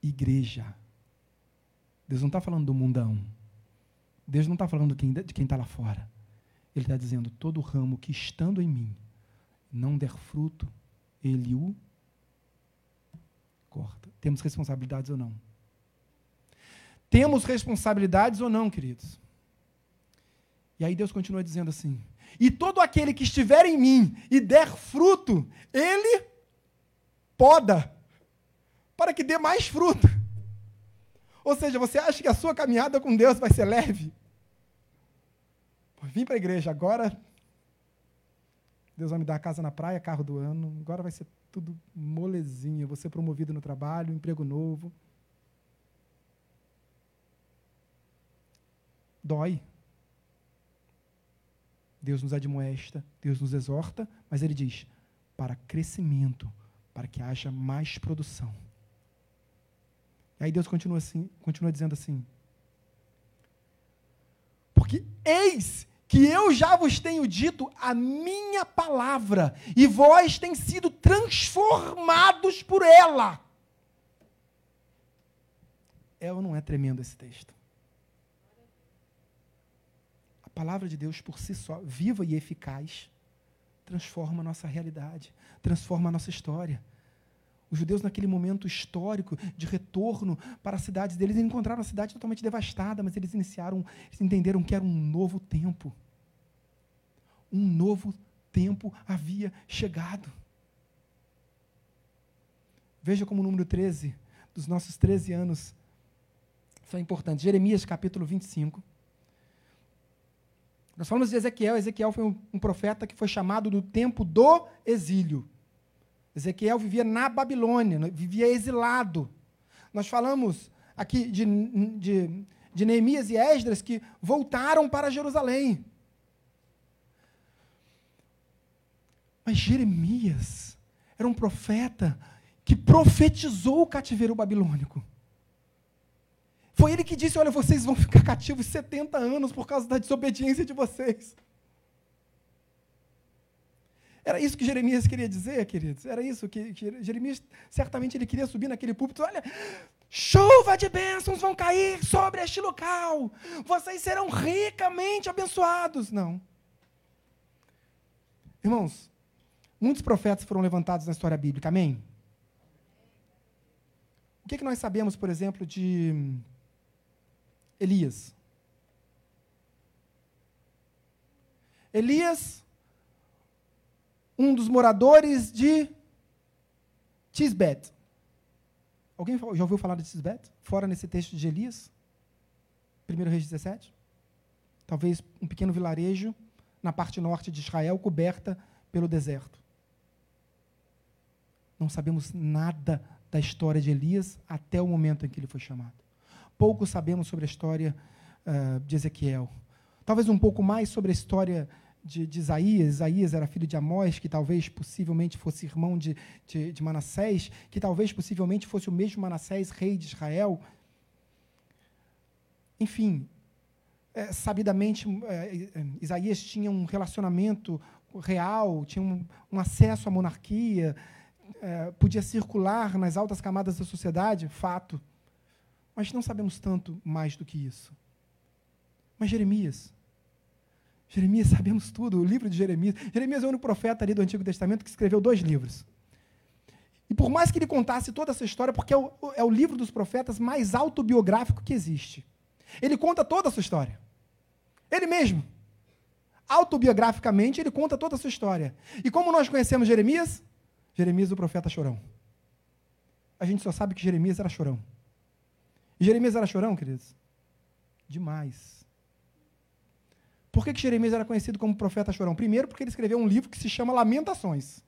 [SPEAKER 4] Igreja. Deus não está falando do mundão. Deus não está falando de quem está lá fora. Ele está dizendo: todo ramo que estando em mim não der fruto, ele o corta. Temos responsabilidades ou não? Temos responsabilidades ou não, queridos? E aí Deus continua dizendo assim: E todo aquele que estiver em mim e der fruto, ele poda, para que dê mais fruto. Ou seja, você acha que a sua caminhada com Deus vai ser leve? Vim para a igreja, agora Deus vai me dar casa na praia, carro do ano, agora vai ser tudo molezinho, vou ser promovido no trabalho, emprego novo. Dói. Deus nos admoesta, Deus nos exorta, mas Ele diz: para crescimento, para que haja mais produção. E aí Deus continua assim, continua dizendo assim: porque eis que eu já vos tenho dito a minha palavra, e vós tem sido transformados por ela. É ou não é tremendo esse texto? A palavra de Deus por si só, viva e eficaz, transforma a nossa realidade, transforma a nossa história. Os judeus, naquele momento histórico de retorno para as cidades deles, eles encontraram a cidade totalmente devastada, mas eles iniciaram, eles entenderam que era um novo tempo. Um novo tempo havia chegado. Veja como o número 13 dos nossos 13 anos são importantes. Jeremias capítulo 25. Nós falamos de Ezequiel. Ezequiel foi um, um profeta que foi chamado do tempo do exílio. Ezequiel vivia na Babilônia, vivia exilado. Nós falamos aqui de, de, de Neemias e Esdras que voltaram para Jerusalém. Mas Jeremias era um profeta que profetizou o cativeiro babilônico. Foi ele que disse: Olha, vocês vão ficar cativos 70 anos por causa da desobediência de vocês. Era isso que Jeremias queria dizer, queridos. Era isso que, que Jeremias, certamente, ele queria subir naquele púlpito. Olha, chuva de bênçãos vão cair sobre este local. Vocês serão ricamente abençoados. Não. Irmãos, muitos profetas foram levantados na história bíblica. Amém? O que, que nós sabemos, por exemplo, de Elias? Elias um dos moradores de Tisbet. Alguém já ouviu falar de Tisbet? Fora nesse texto de Elias? 1 Reis 17? Talvez um pequeno vilarejo na parte norte de Israel, coberta pelo deserto. Não sabemos nada da história de Elias até o momento em que ele foi chamado. Pouco sabemos sobre a história uh, de Ezequiel. Talvez um pouco mais sobre a história de, de, Isaías. Isaías era filho de Amós, que talvez possivelmente fosse irmão de, de, de Manassés, que talvez possivelmente fosse o mesmo Manassés, rei de Israel. Enfim, é, sabidamente, é, é, Isaías tinha um relacionamento real, tinha um, um acesso à monarquia, é, podia circular nas altas camadas da sociedade, fato. Mas não sabemos tanto mais do que isso. Mas Jeremias, Jeremias, sabemos tudo, o livro de Jeremias. Jeremias é o único profeta ali do Antigo Testamento que escreveu dois livros. E por mais que ele contasse toda essa história, porque é o, é o livro dos profetas mais autobiográfico que existe. Ele conta toda a sua história. Ele mesmo. Autobiograficamente, ele conta toda a sua história. E como nós conhecemos Jeremias? Jeremias, o profeta chorão. A gente só sabe que Jeremias era chorão. E Jeremias era chorão, queridos? Demais. Por que, que Jeremias era conhecido como profeta chorão? Primeiro, porque ele escreveu um livro que se chama Lamentações.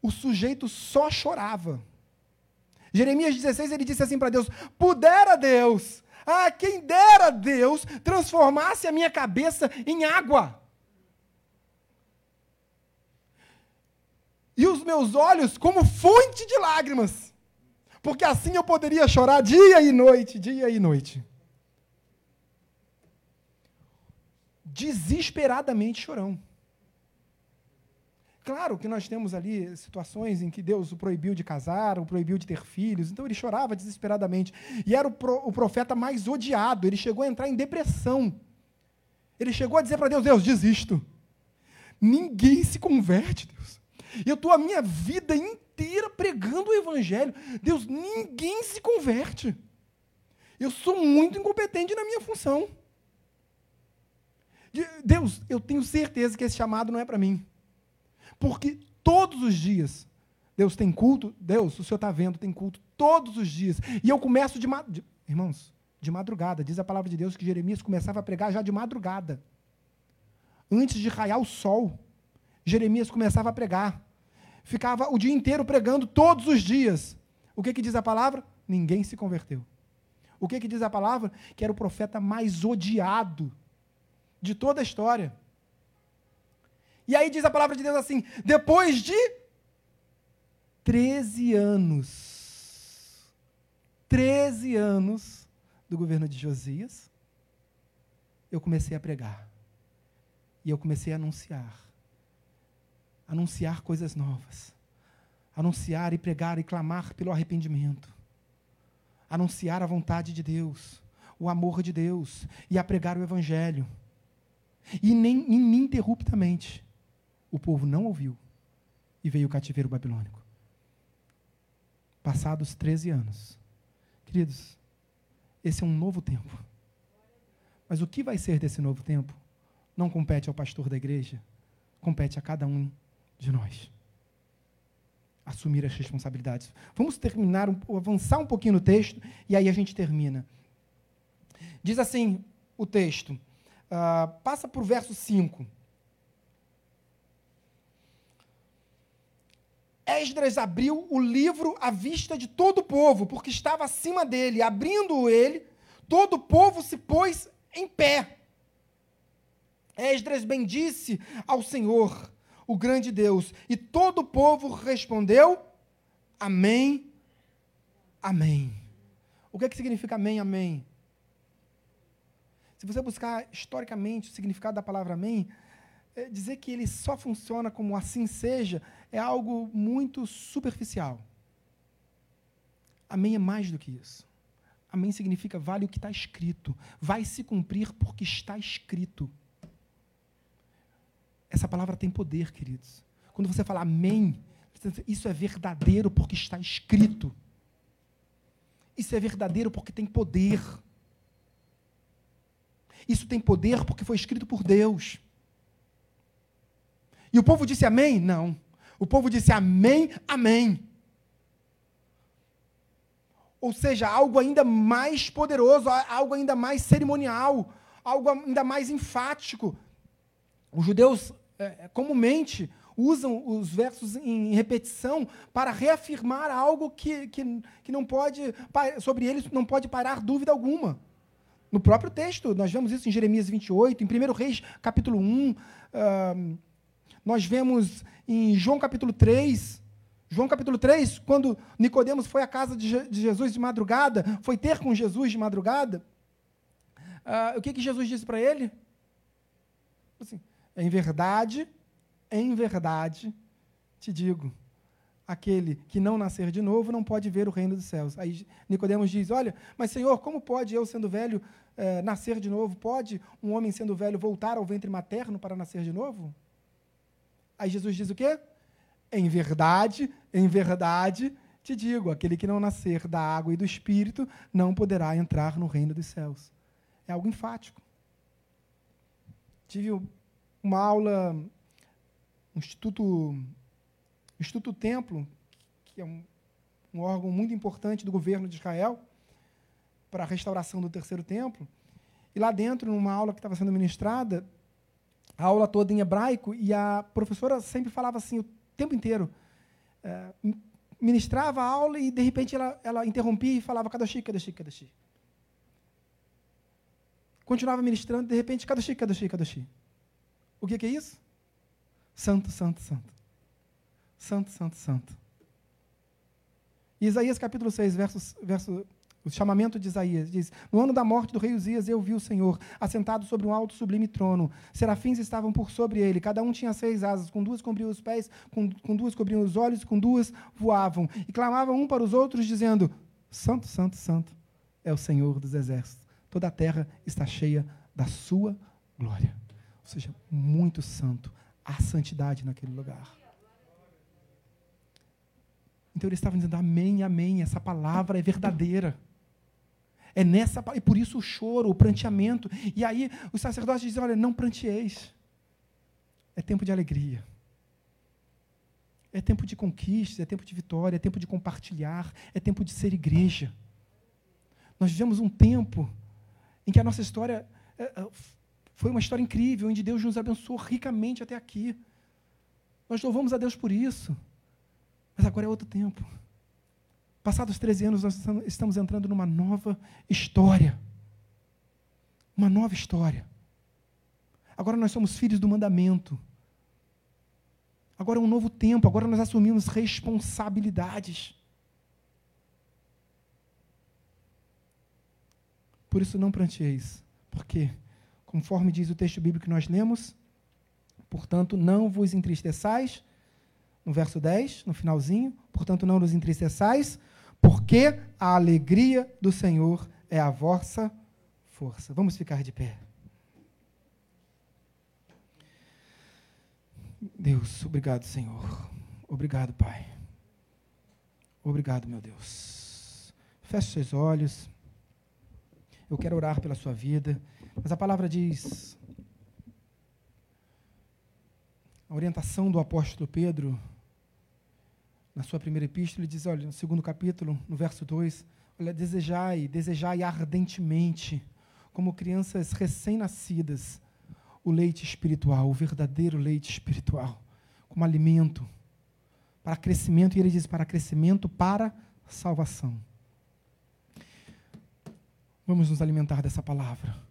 [SPEAKER 4] O sujeito só chorava. Jeremias 16, ele disse assim para Deus: Pudera Deus, ah, quem dera Deus transformasse a minha cabeça em água. E os meus olhos como fonte de lágrimas porque assim eu poderia chorar dia e noite, dia e noite. Desesperadamente chorão. Claro que nós temos ali situações em que Deus o proibiu de casar, o proibiu de ter filhos, então ele chorava desesperadamente. E era o, pro, o profeta mais odiado, ele chegou a entrar em depressão. Ele chegou a dizer para Deus: Deus, desisto. Ninguém se converte, Deus. Eu estou a minha vida inteira pregando o evangelho. Deus, ninguém se converte. Eu sou muito incompetente na minha função. Deus, eu tenho certeza que esse chamado não é para mim. Porque todos os dias, Deus tem culto, Deus, o Senhor está vendo, tem culto todos os dias. E eu começo de, de, irmãos, de madrugada. Diz a palavra de Deus que Jeremias começava a pregar já de madrugada. Antes de raiar o sol, Jeremias começava a pregar ficava o dia inteiro pregando todos os dias. O que, que diz a palavra? Ninguém se converteu. O que, que diz a palavra? Que era o profeta mais odiado de toda a história. E aí diz a palavra de Deus assim: depois de 13 anos, 13 anos do governo de Josias, eu comecei a pregar. E eu comecei a anunciar anunciar coisas novas, anunciar e pregar e clamar pelo arrependimento, anunciar a vontade de Deus, o amor de Deus e a pregar o Evangelho. E nem ininterruptamente o povo não ouviu e veio o cativeiro babilônico. Passados 13 anos. Queridos, esse é um novo tempo. Mas o que vai ser desse novo tempo não compete ao pastor da igreja, compete a cada um de nós. Assumir as responsabilidades. Vamos terminar, avançar um pouquinho no texto e aí a gente termina. Diz assim o texto, uh, passa para o verso 5. Esdras abriu o livro à vista de todo o povo, porque estava acima dele. Abrindo ele, todo o povo se pôs em pé. Esdras bendisse ao Senhor o grande Deus. E todo o povo respondeu: Amém, Amém. O que, é que significa Amém, Amém? Se você buscar historicamente o significado da palavra Amém, é dizer que ele só funciona como assim seja é algo muito superficial. Amém é mais do que isso. Amém significa vale o que está escrito, vai se cumprir porque está escrito. Essa palavra tem poder, queridos. Quando você fala amém, isso é verdadeiro porque está escrito. Isso é verdadeiro porque tem poder. Isso tem poder porque foi escrito por Deus. E o povo disse amém? Não. O povo disse amém, amém. Ou seja, algo ainda mais poderoso, algo ainda mais cerimonial, algo ainda mais enfático. Os judeus é, é, comumente usam os versos em repetição para reafirmar algo que, que, que não pode, sobre eles não pode parar dúvida alguma. No próprio texto, nós vemos isso em Jeremias 28, em 1 Reis, capítulo 1. Uh, nós vemos em João capítulo 3. João capítulo 3, quando Nicodemos foi à casa de, Je de Jesus de madrugada, foi ter com Jesus de madrugada, uh, o que, que Jesus disse para ele? Assim, em verdade, em verdade, te digo, aquele que não nascer de novo não pode ver o reino dos céus. Aí Nicodemos diz: Olha, mas Senhor, como pode eu, sendo velho, eh, nascer de novo? Pode um homem sendo velho voltar ao ventre materno para nascer de novo? Aí Jesus diz o quê? Em verdade, em verdade, te digo: aquele que não nascer da água e do espírito não poderá entrar no reino dos céus. É algo enfático. Tive uma aula, instituto o Instituto Templo, que é um, um órgão muito importante do governo de Israel para a restauração do terceiro templo. E lá dentro, numa aula que estava sendo ministrada, a aula toda em hebraico, e a professora sempre falava assim o tempo inteiro. É, ministrava a aula e, de repente, ela, ela interrompia e falava Kadoshi, Kadoshi, Kadoshi. Continuava ministrando, de repente, Kadoshi, Kadoshi, Kadoshi. O que, que é isso? Santo, santo, santo. Santo, santo, santo. Isaías capítulo 6, verso, verso, o chamamento de Isaías diz: No ano da morte do rei Uzias, eu vi o Senhor, assentado sobre um alto sublime trono. Serafins estavam por sobre ele, cada um tinha seis asas, com duas cobriam os pés, com, com duas cobriam os olhos, com duas voavam. E clamavam um para os outros, dizendo: Santo, Santo, Santo é o Senhor dos exércitos. Toda a terra está cheia da sua glória. Ou seja, muito santo. Há santidade naquele lugar. Então eles estavam dizendo: Amém, Amém, essa palavra é verdadeira. É nessa e por isso o choro, o pranteamento. E aí os sacerdotes dizem: Olha, não prantieis. É tempo de alegria. É tempo de conquistas, é tempo de vitória, é tempo de compartilhar, é tempo de ser igreja. Nós vivemos um tempo em que a nossa história é, é, foi uma história incrível, onde Deus nos abençoou ricamente até aqui. Nós louvamos a Deus por isso. Mas agora é outro tempo. Passados 13 anos, nós estamos entrando numa nova história. Uma nova história. Agora nós somos filhos do mandamento. Agora é um novo tempo, agora nós assumimos responsabilidades. Por isso não prantieis, porque, conforme diz o texto bíblico que nós lemos, portanto, não vos entristeçais no verso 10, no finalzinho. Portanto, não nos entristeçais, porque a alegria do Senhor é a vossa força. Vamos ficar de pé. Deus, obrigado, Senhor. Obrigado, Pai. Obrigado, meu Deus. Feche seus olhos. Eu quero orar pela sua vida. Mas a palavra diz. A orientação do apóstolo Pedro na sua primeira epístola, ele diz, olha, no segundo capítulo, no verso 2, olha, desejai, desejai ardentemente, como crianças recém-nascidas, o leite espiritual, o verdadeiro leite espiritual, como alimento, para crescimento, e ele diz, para crescimento, para salvação. Vamos nos alimentar dessa palavra.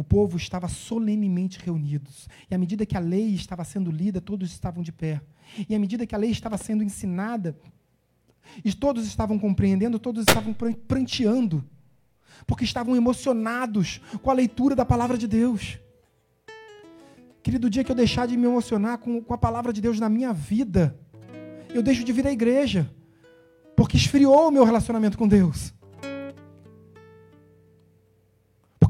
[SPEAKER 4] O povo estava solenemente reunidos. E à medida que a lei estava sendo lida, todos estavam de pé. E à medida que a lei estava sendo ensinada, e todos estavam compreendendo, todos estavam pranteando, porque estavam emocionados com a leitura da palavra de Deus. Querido, o dia que eu deixar de me emocionar com, com a palavra de Deus na minha vida, eu deixo de vir à igreja, porque esfriou o meu relacionamento com Deus.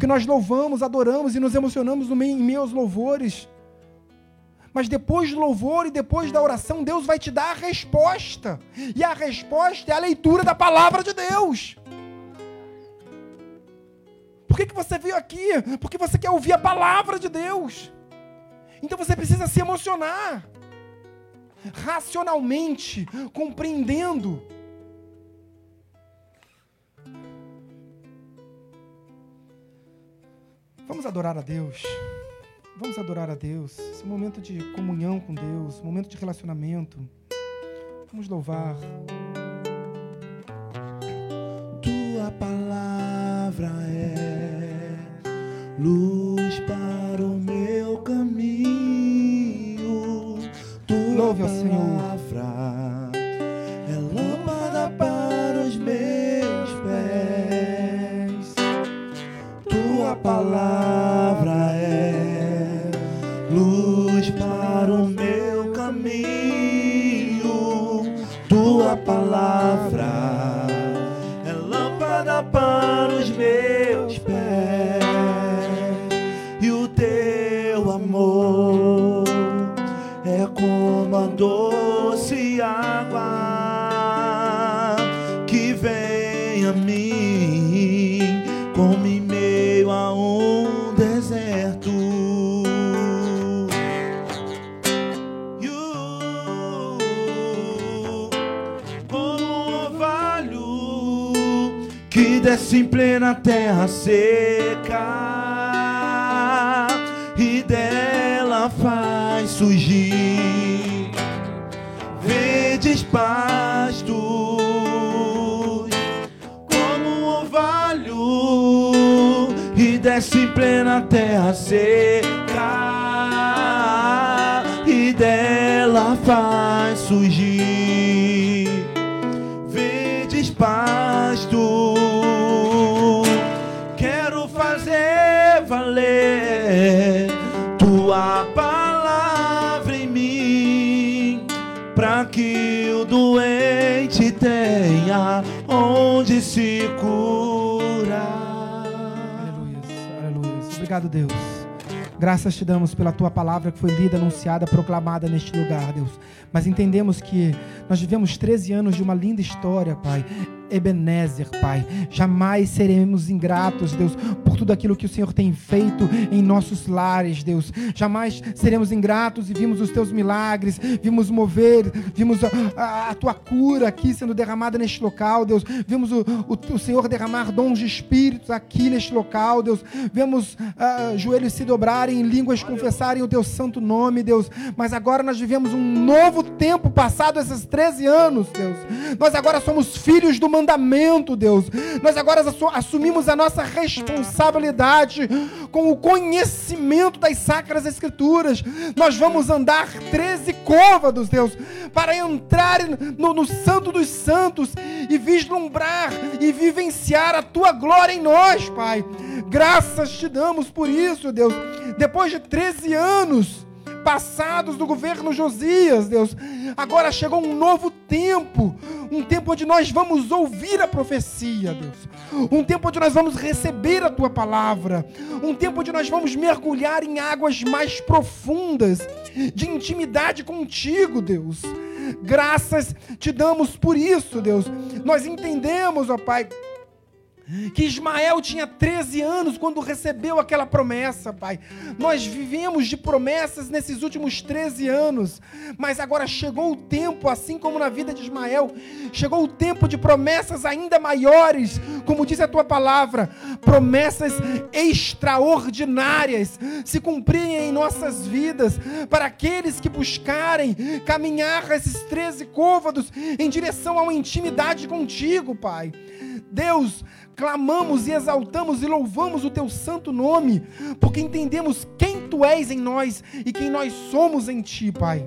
[SPEAKER 4] Porque nós louvamos, adoramos e nos emocionamos no meio, em aos louvores. Mas depois do louvor e depois da oração, Deus vai te dar a resposta. E a resposta é a leitura da palavra de Deus. Por que, que você veio aqui? Porque você quer ouvir a palavra de Deus. Então você precisa se emocionar. Racionalmente, compreendendo Vamos adorar a Deus. Vamos adorar a Deus. Esse momento de comunhão com Deus, momento de relacionamento. Vamos louvar.
[SPEAKER 5] Tua palavra é
[SPEAKER 2] luz para o meu caminho. Tua
[SPEAKER 4] Louve ao Senhor.
[SPEAKER 2] Palavra é luz para o meu caminho. Tua palavra é lâmpada para em plena terra seca e dela faz surgir verdes pastos, como um orvalho e desce em plena terra seca onde se curar.
[SPEAKER 4] Aleluia, aleluia. Obrigado, Deus. Graças te damos pela tua palavra que foi lida, anunciada, proclamada neste lugar, Deus. Mas entendemos que nós vivemos 13 anos de uma linda história, Pai. Ebenezer, Pai. Jamais seremos ingratos, Deus, tudo aquilo que o Senhor tem feito em nossos lares, Deus. Jamais seremos ingratos e vimos os teus milagres, vimos mover, vimos a, a- a tua cura aqui sendo derramada neste local, Deus. Vimos o, o, o Senhor derramar dons de espíritos aqui neste local, Deus. Vemos ah, joelhos se dobrarem, línguas confessarem o teu santo nome, Deus. Mas agora nós vivemos um novo tempo passado esses 13 anos, Deus. Nós agora somos filhos do mandamento, Deus. Nós agora assu- assumimos a nossa responsabilidade com o conhecimento das sacras escrituras. Nós vamos andar 13 côvados, Deus, para entrar no, no santo dos santos e vislumbrar e vivenciar a tua glória em nós, Pai. Graças te damos por isso, Deus. Depois de 13 anos, passados do governo Josias, Deus. Agora chegou um novo tempo, um tempo onde nós vamos ouvir a profecia, Deus. Um tempo onde nós vamos receber a tua palavra, um tempo onde nós vamos mergulhar em águas mais profundas de intimidade contigo, Deus. Graças te damos por isso, Deus. Nós entendemos, ó Pai, que Ismael tinha 13 anos quando recebeu aquela promessa, Pai. Nós vivemos de promessas nesses últimos 13 anos, mas agora chegou o tempo, assim como na vida de Ismael, chegou o tempo de promessas ainda maiores, como diz a tua palavra, promessas extraordinárias se cumprirem em nossas vidas, para aqueles que buscarem caminhar esses 13 côvados em direção a uma intimidade contigo, Pai. Deus, clamamos e exaltamos e louvamos o teu santo nome, porque entendemos quem tu és em nós e quem nós somos em ti, Pai.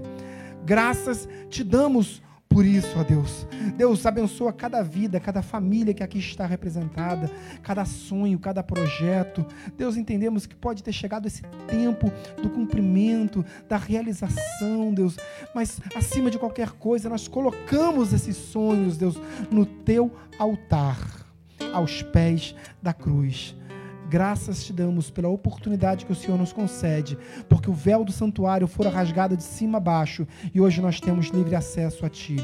[SPEAKER 4] Graças te damos por isso, ó Deus. Deus abençoa cada vida, cada família que aqui está representada, cada sonho, cada projeto. Deus, entendemos que pode ter chegado esse tempo do cumprimento, da realização, Deus. Mas acima de qualquer coisa, nós colocamos esses sonhos, Deus, no teu altar, aos pés da cruz. Graças te damos pela oportunidade que o Senhor nos concede, porque o véu do santuário fora rasgado de cima a baixo e hoje nós temos livre acesso a Ti.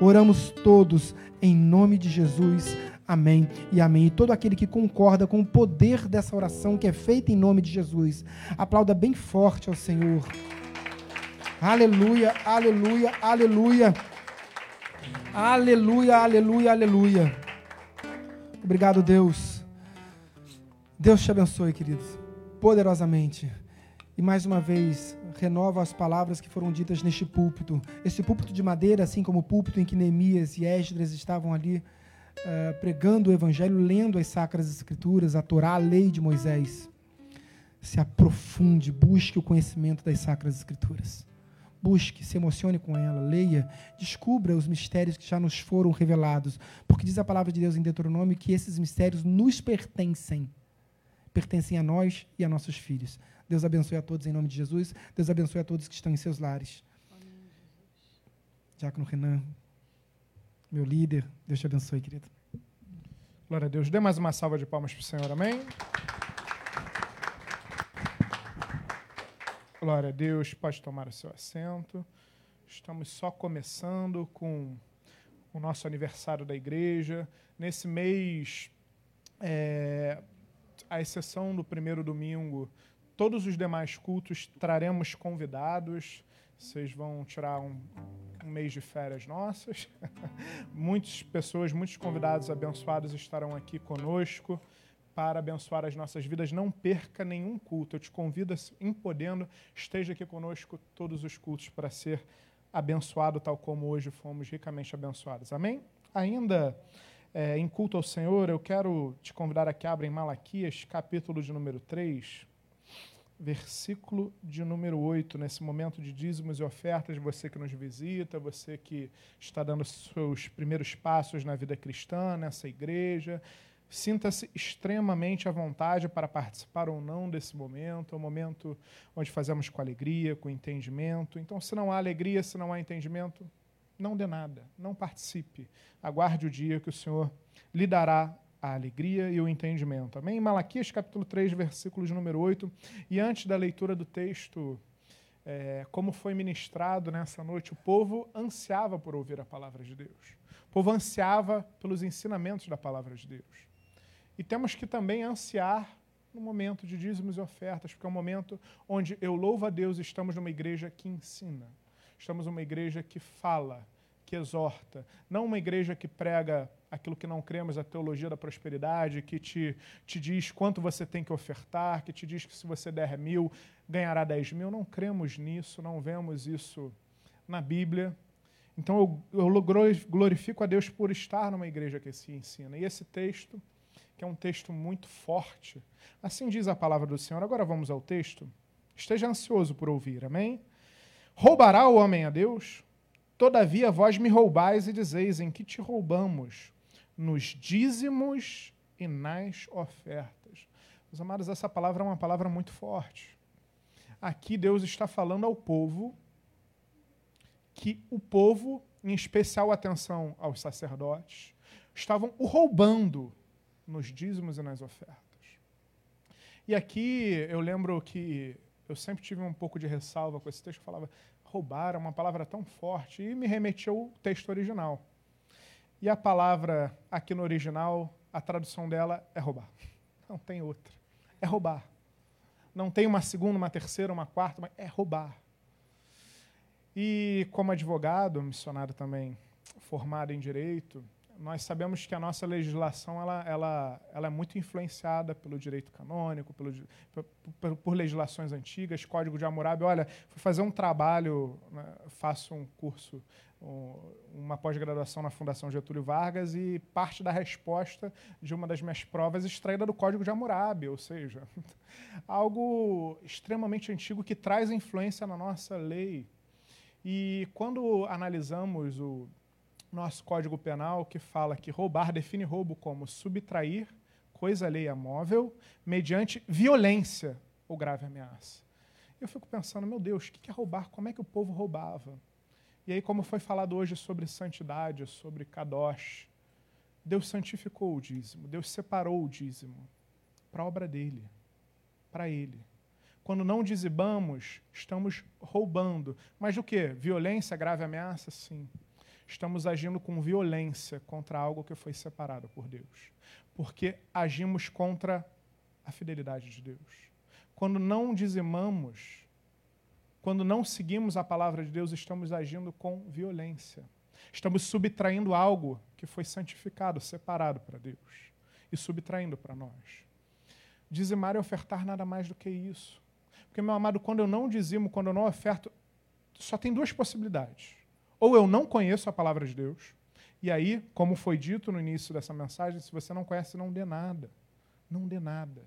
[SPEAKER 4] Oramos todos em nome de Jesus. Amém e amém. E todo aquele que concorda com o poder dessa oração que é feita em nome de Jesus, aplauda bem forte ao Senhor. Aleluia, aleluia, aleluia. Aleluia, aleluia, aleluia. Obrigado, Deus. Deus te abençoe, queridos, poderosamente. E mais uma vez, renova as palavras que foram ditas neste púlpito. Esse púlpito de madeira, assim como o púlpito em que Neemias e Esdras estavam ali eh, pregando o Evangelho, lendo as Sacras Escrituras, a Torá, a lei de Moisés. se aprofunde, busque o conhecimento das Sacras Escrituras. Busque, se emocione com ela, leia, descubra os mistérios que já nos foram revelados. Porque diz a palavra de Deus em Deuteronômio que esses mistérios nos pertencem. Pertencem a nós e a nossos filhos. Deus abençoe a todos em nome de Jesus. Deus abençoe a todos que estão em seus lares. Diácono Renan, meu líder, Deus te abençoe, querido.
[SPEAKER 3] Glória a Deus. Dê mais uma salva de palmas para o Senhor, amém? Glória a Deus, pode tomar o seu assento. Estamos só começando com o nosso aniversário da igreja. Nesse mês, é, à exceção do primeiro domingo, todos os demais cultos traremos convidados. Vocês vão tirar um, um mês de férias nossas. Muitas pessoas, muitos convidados abençoados estarão aqui conosco para abençoar as nossas vidas. Não perca nenhum culto. Eu te convido, em podendo, esteja aqui conosco todos os cultos para ser abençoado, tal como hoje fomos ricamente abençoados. Amém? Ainda é, em culto ao Senhor, eu quero te convidar a que abra em Malaquias, capítulo de número 3, versículo de número 8, nesse momento de dízimos e ofertas, você que nos visita, você que está dando seus primeiros passos na vida cristã, nessa igreja, Sinta-se extremamente à vontade para participar ou não desse momento. É um momento onde fazemos com alegria, com entendimento. Então, se não há alegria, se não há entendimento, não dê nada, não participe. Aguarde o dia que o Senhor lhe dará a alegria e o entendimento. Amém? Malaquias capítulo 3, versículo de número 8. E antes da leitura do texto, é, como foi ministrado nessa noite, o povo ansiava por ouvir a palavra de Deus. O povo ansiava pelos ensinamentos da palavra de Deus. E temos que também ansiar no momento de dízimos e ofertas, porque é um momento onde eu louvo a Deus, estamos numa igreja que ensina. Estamos numa igreja que fala, que exorta. Não uma igreja que prega aquilo que não cremos, a teologia da prosperidade, que te, te diz quanto você tem que ofertar, que te diz que se você der mil, ganhará dez mil. Não cremos nisso, não vemos isso na Bíblia. Então eu, eu glorifico a Deus por estar numa igreja que se ensina. E esse texto que é um texto muito forte. Assim diz a palavra do Senhor. Agora vamos ao texto. Esteja ansioso por ouvir, amém? Roubará o homem a Deus? Todavia vós me roubais e dizeis: em que te roubamos? Nos dízimos e nas ofertas. Meus amados, essa palavra é uma palavra muito forte. Aqui Deus está falando ao povo que o povo, em especial atenção aos sacerdotes, estavam o roubando nos dízimos e nas ofertas. E aqui eu lembro que eu sempre tive um pouco de ressalva com esse texto, que falava roubar é uma palavra tão forte, e me remeteu ao texto original. E a palavra aqui no original, a tradução dela é roubar. Não tem outra. É roubar. Não tem uma segunda, uma terceira, uma quarta, mas é roubar. E como advogado, missionário também formado em direito, nós sabemos que a nossa legislação ela, ela, ela é muito influenciada pelo direito canônico, pelo, por, por legislações antigas, Código de Hammurabi. Olha, fui fazer um trabalho, né, faço um curso, um, uma pós-graduação na Fundação Getúlio Vargas e parte da resposta de uma das minhas provas extraída do Código de Hammurabi, ou seja, algo extremamente antigo que traz influência na nossa lei. E quando analisamos o nosso Código Penal que fala que roubar define roubo como subtrair coisa alheia móvel mediante violência ou grave ameaça. Eu fico pensando, meu Deus, o que é roubar? Como é que o povo roubava? E aí, como foi falado hoje sobre santidade, sobre kadosh, Deus santificou o dízimo, Deus separou o dízimo para a obra dele, para ele. Quando não dizimamos, estamos roubando. Mas o que? Violência, grave ameaça? Sim estamos agindo com violência contra algo que foi separado por Deus. Porque agimos contra a fidelidade de Deus. Quando não dizimamos, quando não seguimos a palavra de Deus, estamos agindo com violência. Estamos subtraindo algo que foi santificado, separado para Deus e subtraindo para nós. Dizimar e ofertar nada mais do que isso. Porque, meu amado, quando eu não dizimo, quando eu não oferto, só tem duas possibilidades ou eu não conheço a palavra de Deus, e aí, como foi dito no início dessa mensagem, se você não conhece, não dê nada. Não dê nada.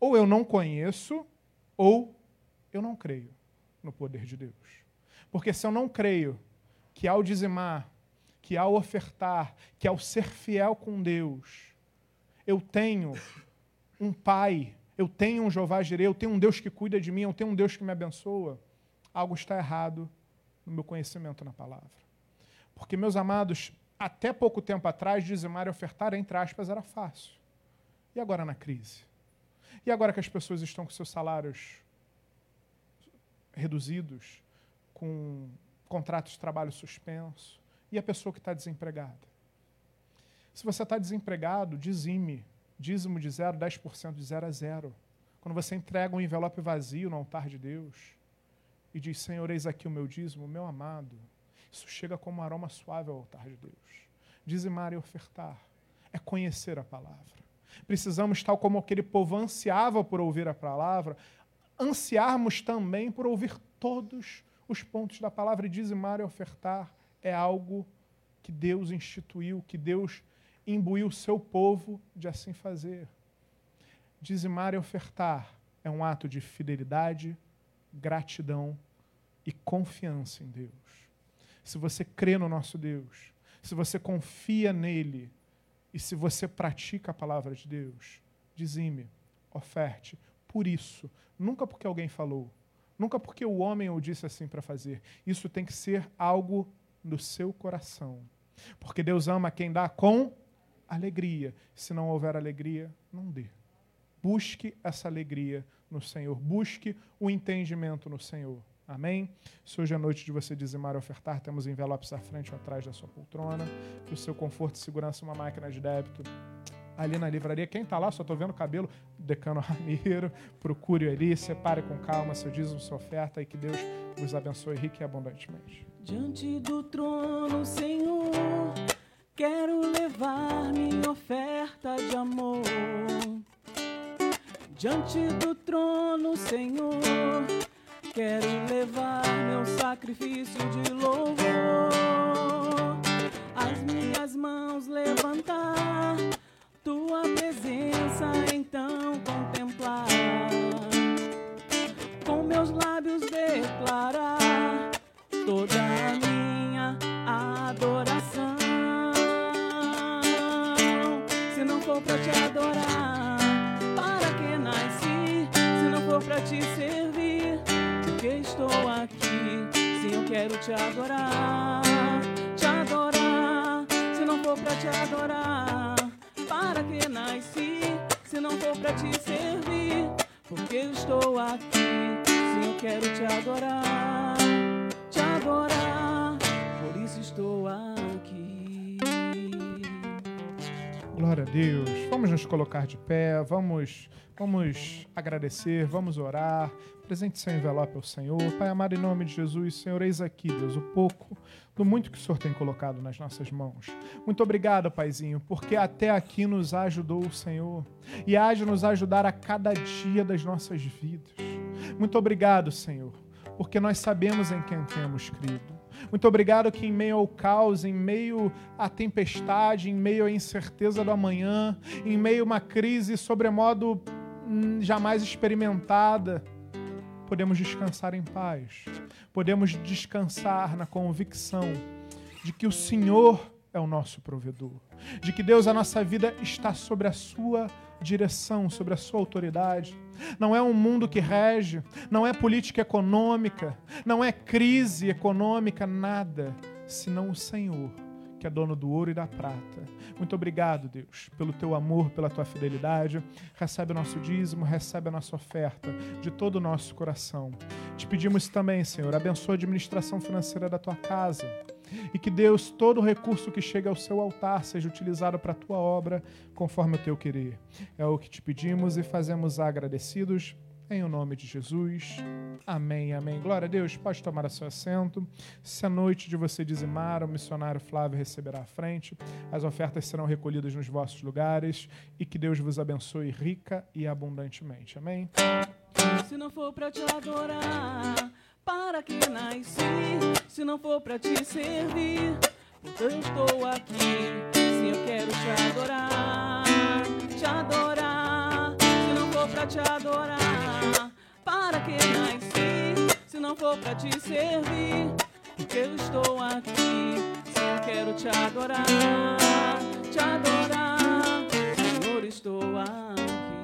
[SPEAKER 3] Ou eu não conheço, ou eu não creio no poder de Deus. Porque se eu não creio que ao dizimar, que ao ofertar, que ao ser fiel com Deus, eu tenho um pai, eu tenho um Jeová Jireh, eu tenho um Deus que cuida de mim, eu tenho um Deus que me abençoa, algo está errado no meu conhecimento na palavra. Porque, meus amados, até pouco tempo atrás, dizimar e ofertar, entre aspas, era fácil. E agora na crise? E agora que as pessoas estão com seus salários reduzidos, com contratos de trabalho suspenso, e a pessoa que está desempregada? Se você está desempregado, dizime. Dízimo de zero, 10% de zero a zero. Quando você entrega um envelope vazio no altar de Deus e diz, Senhor, eis aqui o meu dízimo, meu amado, isso chega como um aroma suave ao altar de Deus. Dizimar e ofertar é conhecer a palavra. Precisamos, tal como aquele povo ansiava por ouvir a palavra, ansiarmos também por ouvir todos os pontos da palavra. E dizimar e ofertar é algo que Deus instituiu, que Deus imbuiu o seu povo de assim fazer. Dizimar e ofertar é um ato de fidelidade, gratidão e confiança em Deus. Se você crê no nosso Deus, se você confia nele e se você pratica a palavra de Deus, dizime, oferte, por isso, nunca porque alguém falou, nunca porque o homem o disse assim para fazer. Isso tem que ser algo no seu coração. Porque Deus ama quem dá com alegria. Se não houver alegria, não dê. Busque essa alegria no Senhor. Busque o entendimento no Senhor. Amém? Se hoje é noite de você dizimar e ofertar, temos envelopes à frente ou atrás da sua poltrona. Para o seu conforto e segurança, uma máquina de débito ali na livraria. Quem está lá, só estou vendo o cabelo, Decano Ramiro. Procure ali, separe com calma seu dízimo, sua oferta e que Deus vos abençoe rica e abundantemente.
[SPEAKER 1] Diante do trono, Senhor, quero levar minha oferta de amor. Diante do trono, Senhor, quero levar meu sacrifício de louvor. As minhas mãos levantar, tua presença então contemplar. Com meus lábios declarar toda a minha adoração. Se não for pra te adorar, para que nasci? Se não for pra te servir, porque estou aqui? Se eu quero te adorar, te adorar. Se não for pra te adorar, para que nasci? Se não for pra te servir, porque estou aqui? Se eu quero te adorar, te adorar, por isso estou aqui.
[SPEAKER 3] Glória a Deus. Vamos nos colocar de pé, vamos, vamos agradecer, vamos orar. Presente seu envelope ao Senhor. Pai amado, em nome de Jesus, Senhor, eis aqui, Deus, o pouco do muito que o Senhor tem colocado nas nossas mãos. Muito obrigado, Paizinho, porque até aqui nos ajudou o Senhor e de nos ajudar a cada dia das nossas vidas. Muito obrigado, Senhor, porque nós sabemos em quem temos crido. Muito obrigado que em meio ao caos, em meio à tempestade, em meio à incerteza do amanhã, em meio a uma crise sobremodo hum, jamais experimentada, podemos descansar em paz. Podemos descansar na convicção de que o Senhor é o nosso provedor, de que Deus, a nossa vida está sobre a sua direção, sobre a sua autoridade. Não é um mundo que rege, não é política econômica, não é crise econômica, nada, senão o Senhor, que é dono do ouro e da prata. Muito obrigado, Deus, pelo teu amor, pela tua fidelidade. Recebe o nosso dízimo, recebe a nossa oferta de todo o nosso coração. Te pedimos também, Senhor, abençoa a administração financeira da tua casa. E que Deus, todo o recurso que chega ao seu altar seja utilizado para a tua obra, conforme o teu querer. É o que te pedimos e fazemos agradecidos. Em o nome de Jesus. Amém, amém. Glória a Deus. Pode tomar seu assento. Se a noite de você dizimar, o missionário Flávio receberá à frente. As ofertas serão recolhidas nos vossos lugares. E que Deus vos abençoe rica e abundantemente. Amém.
[SPEAKER 1] Se não for pra te adorar, para que nasci? Se não for pra te servir, porque eu estou aqui. Se eu quero te adorar, te adorar. Se não for pra
[SPEAKER 5] te adorar. Para que nasci, se não for pra te servir? Porque eu estou aqui, sim, eu quero te adorar, te adorar. Senhor, estou aqui.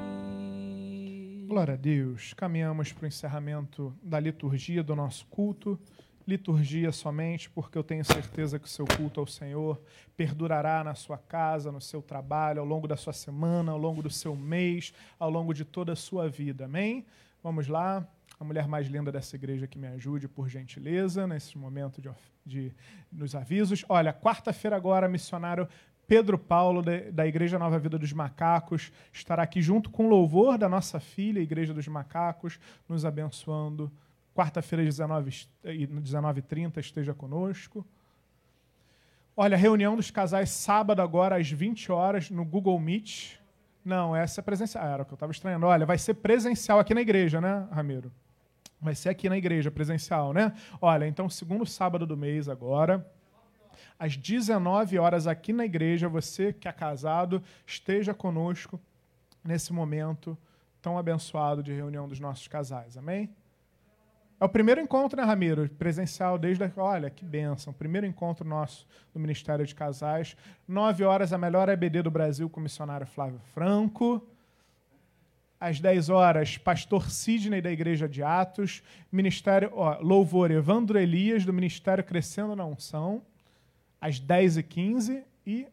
[SPEAKER 3] Glória a Deus. Caminhamos para o encerramento da liturgia do nosso culto. Liturgia somente porque eu tenho certeza que o seu culto ao Senhor perdurará na sua casa, no seu trabalho, ao longo da sua semana, ao longo do seu mês, ao longo de toda a sua vida. Amém? Vamos lá. A mulher mais linda dessa igreja que me ajude, por gentileza, nesse momento de, de nos avisos. Olha, quarta-feira agora, missionário Pedro Paulo, da Igreja Nova Vida dos Macacos, estará aqui junto com o louvor da nossa filha, Igreja dos Macacos, nos abençoando. Quarta-feira, 19h30, 19 esteja conosco. Olha, reunião dos casais sábado agora às 20 horas no Google Meet. Não, essa é presencial. Ah, era o que eu estava estranhando. Olha, vai ser presencial aqui na igreja, né, Ramiro? Vai ser aqui na igreja, presencial, né? Olha, então, segundo sábado do mês agora, às 19 horas aqui na igreja, você que é casado, esteja conosco nesse momento tão abençoado de reunião dos nossos casais. Amém? É o primeiro encontro, né, Ramiro? Presencial desde. A... Olha, que bênção. Primeiro encontro nosso do Ministério de Casais. Nove horas, a melhor EBD do Brasil com o missionário Flávio Franco. Às 10 horas, pastor Sidney da Igreja de Atos. Ministério, ó, louvor Evandro Elias, do Ministério Crescendo na Unção. Às 10h15. E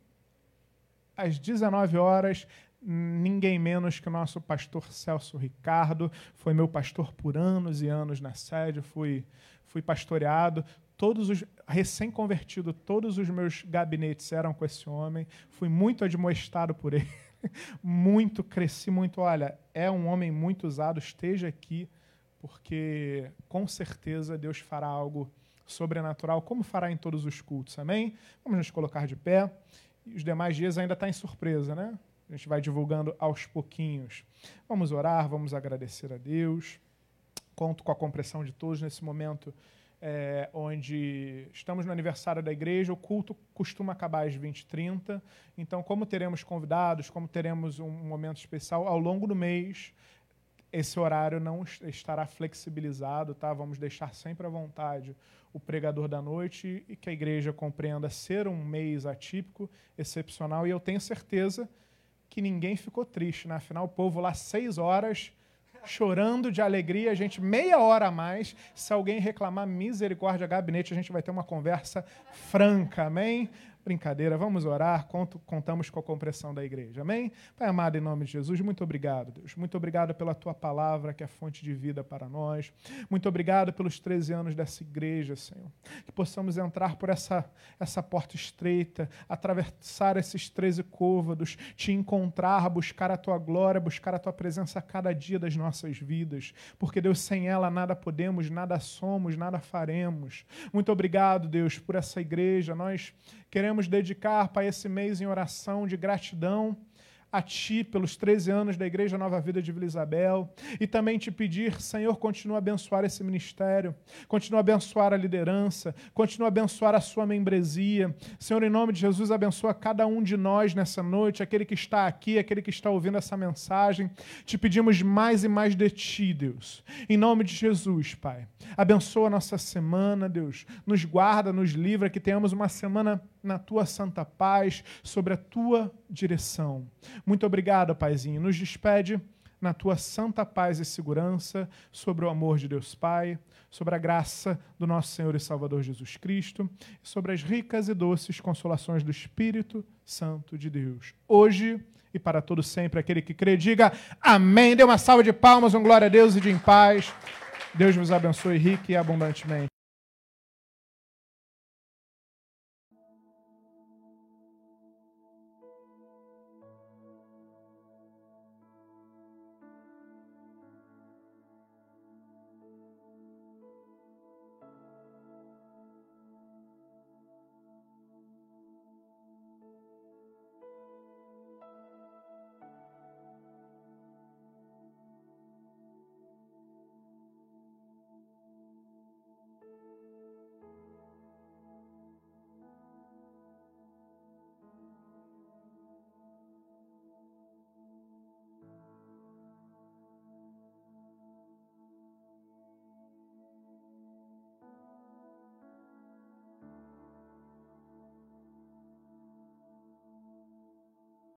[SPEAKER 3] às 19 horas, ninguém menos que o nosso pastor Celso Ricardo, foi meu pastor por anos e anos na sede, fui, fui pastoreado, todos os recém-convertido, todos os meus gabinetes eram com esse homem, fui muito admoestado por ele, muito, cresci muito, olha, é um homem muito usado, esteja aqui, porque com certeza Deus fará algo sobrenatural, como fará em todos os cultos, amém? Vamos nos colocar de pé, e os demais dias ainda está em surpresa, né? A gente vai divulgando aos pouquinhos. Vamos orar, vamos agradecer a Deus. Conto com a compreensão de todos nesse momento é, onde estamos no aniversário da igreja, o culto costuma acabar às 20h30. Então, como teremos convidados, como teremos um momento especial ao longo do mês, esse horário não estará flexibilizado, tá? Vamos deixar sempre à vontade o pregador da noite e que a igreja compreenda ser um mês atípico, excepcional, e eu tenho certeza que ninguém ficou triste, né? Afinal, o povo lá seis horas chorando de alegria, a gente meia hora a mais. Se alguém reclamar misericórdia gabinete, a gente vai ter uma conversa franca, amém? Brincadeira, vamos orar, conto, contamos com a compreensão da igreja. Amém? Pai amado, em nome de Jesus, muito obrigado, Deus. Muito obrigado pela tua palavra, que é fonte de vida para nós. Muito obrigado pelos 13 anos dessa igreja, Senhor. Que possamos entrar por essa, essa porta estreita, atravessar esses 13 côvados, te encontrar, buscar a tua glória, buscar a tua presença a cada dia das nossas vidas. Porque, Deus, sem ela nada podemos, nada somos, nada faremos. Muito obrigado, Deus, por essa igreja. Nós Queremos dedicar para esse mês em oração de gratidão a Ti pelos 13 anos da Igreja Nova Vida de Vila Isabel e também te pedir, Senhor, continua a abençoar esse ministério, continua a abençoar a liderança, continua a abençoar a sua membresia. Senhor, em nome de Jesus, abençoa cada um de nós nessa noite, aquele que está aqui, aquele que está ouvindo essa mensagem. Te pedimos mais e mais de Ti, Deus. Em nome de Jesus, Pai. Abençoa a nossa semana, Deus. Nos guarda, nos livra, que tenhamos uma semana na tua santa paz, sobre a tua direção. Muito obrigado, Paizinho. Nos despede na tua santa paz e segurança, sobre o amor de Deus Pai, sobre a graça do nosso Senhor e Salvador Jesus Cristo, sobre as ricas e doces consolações do Espírito Santo de Deus, hoje e para todo sempre. Aquele que crê, diga amém. Dê uma salva de palmas, um glória a Deus e de em paz. Deus vos abençoe rique e abundantemente.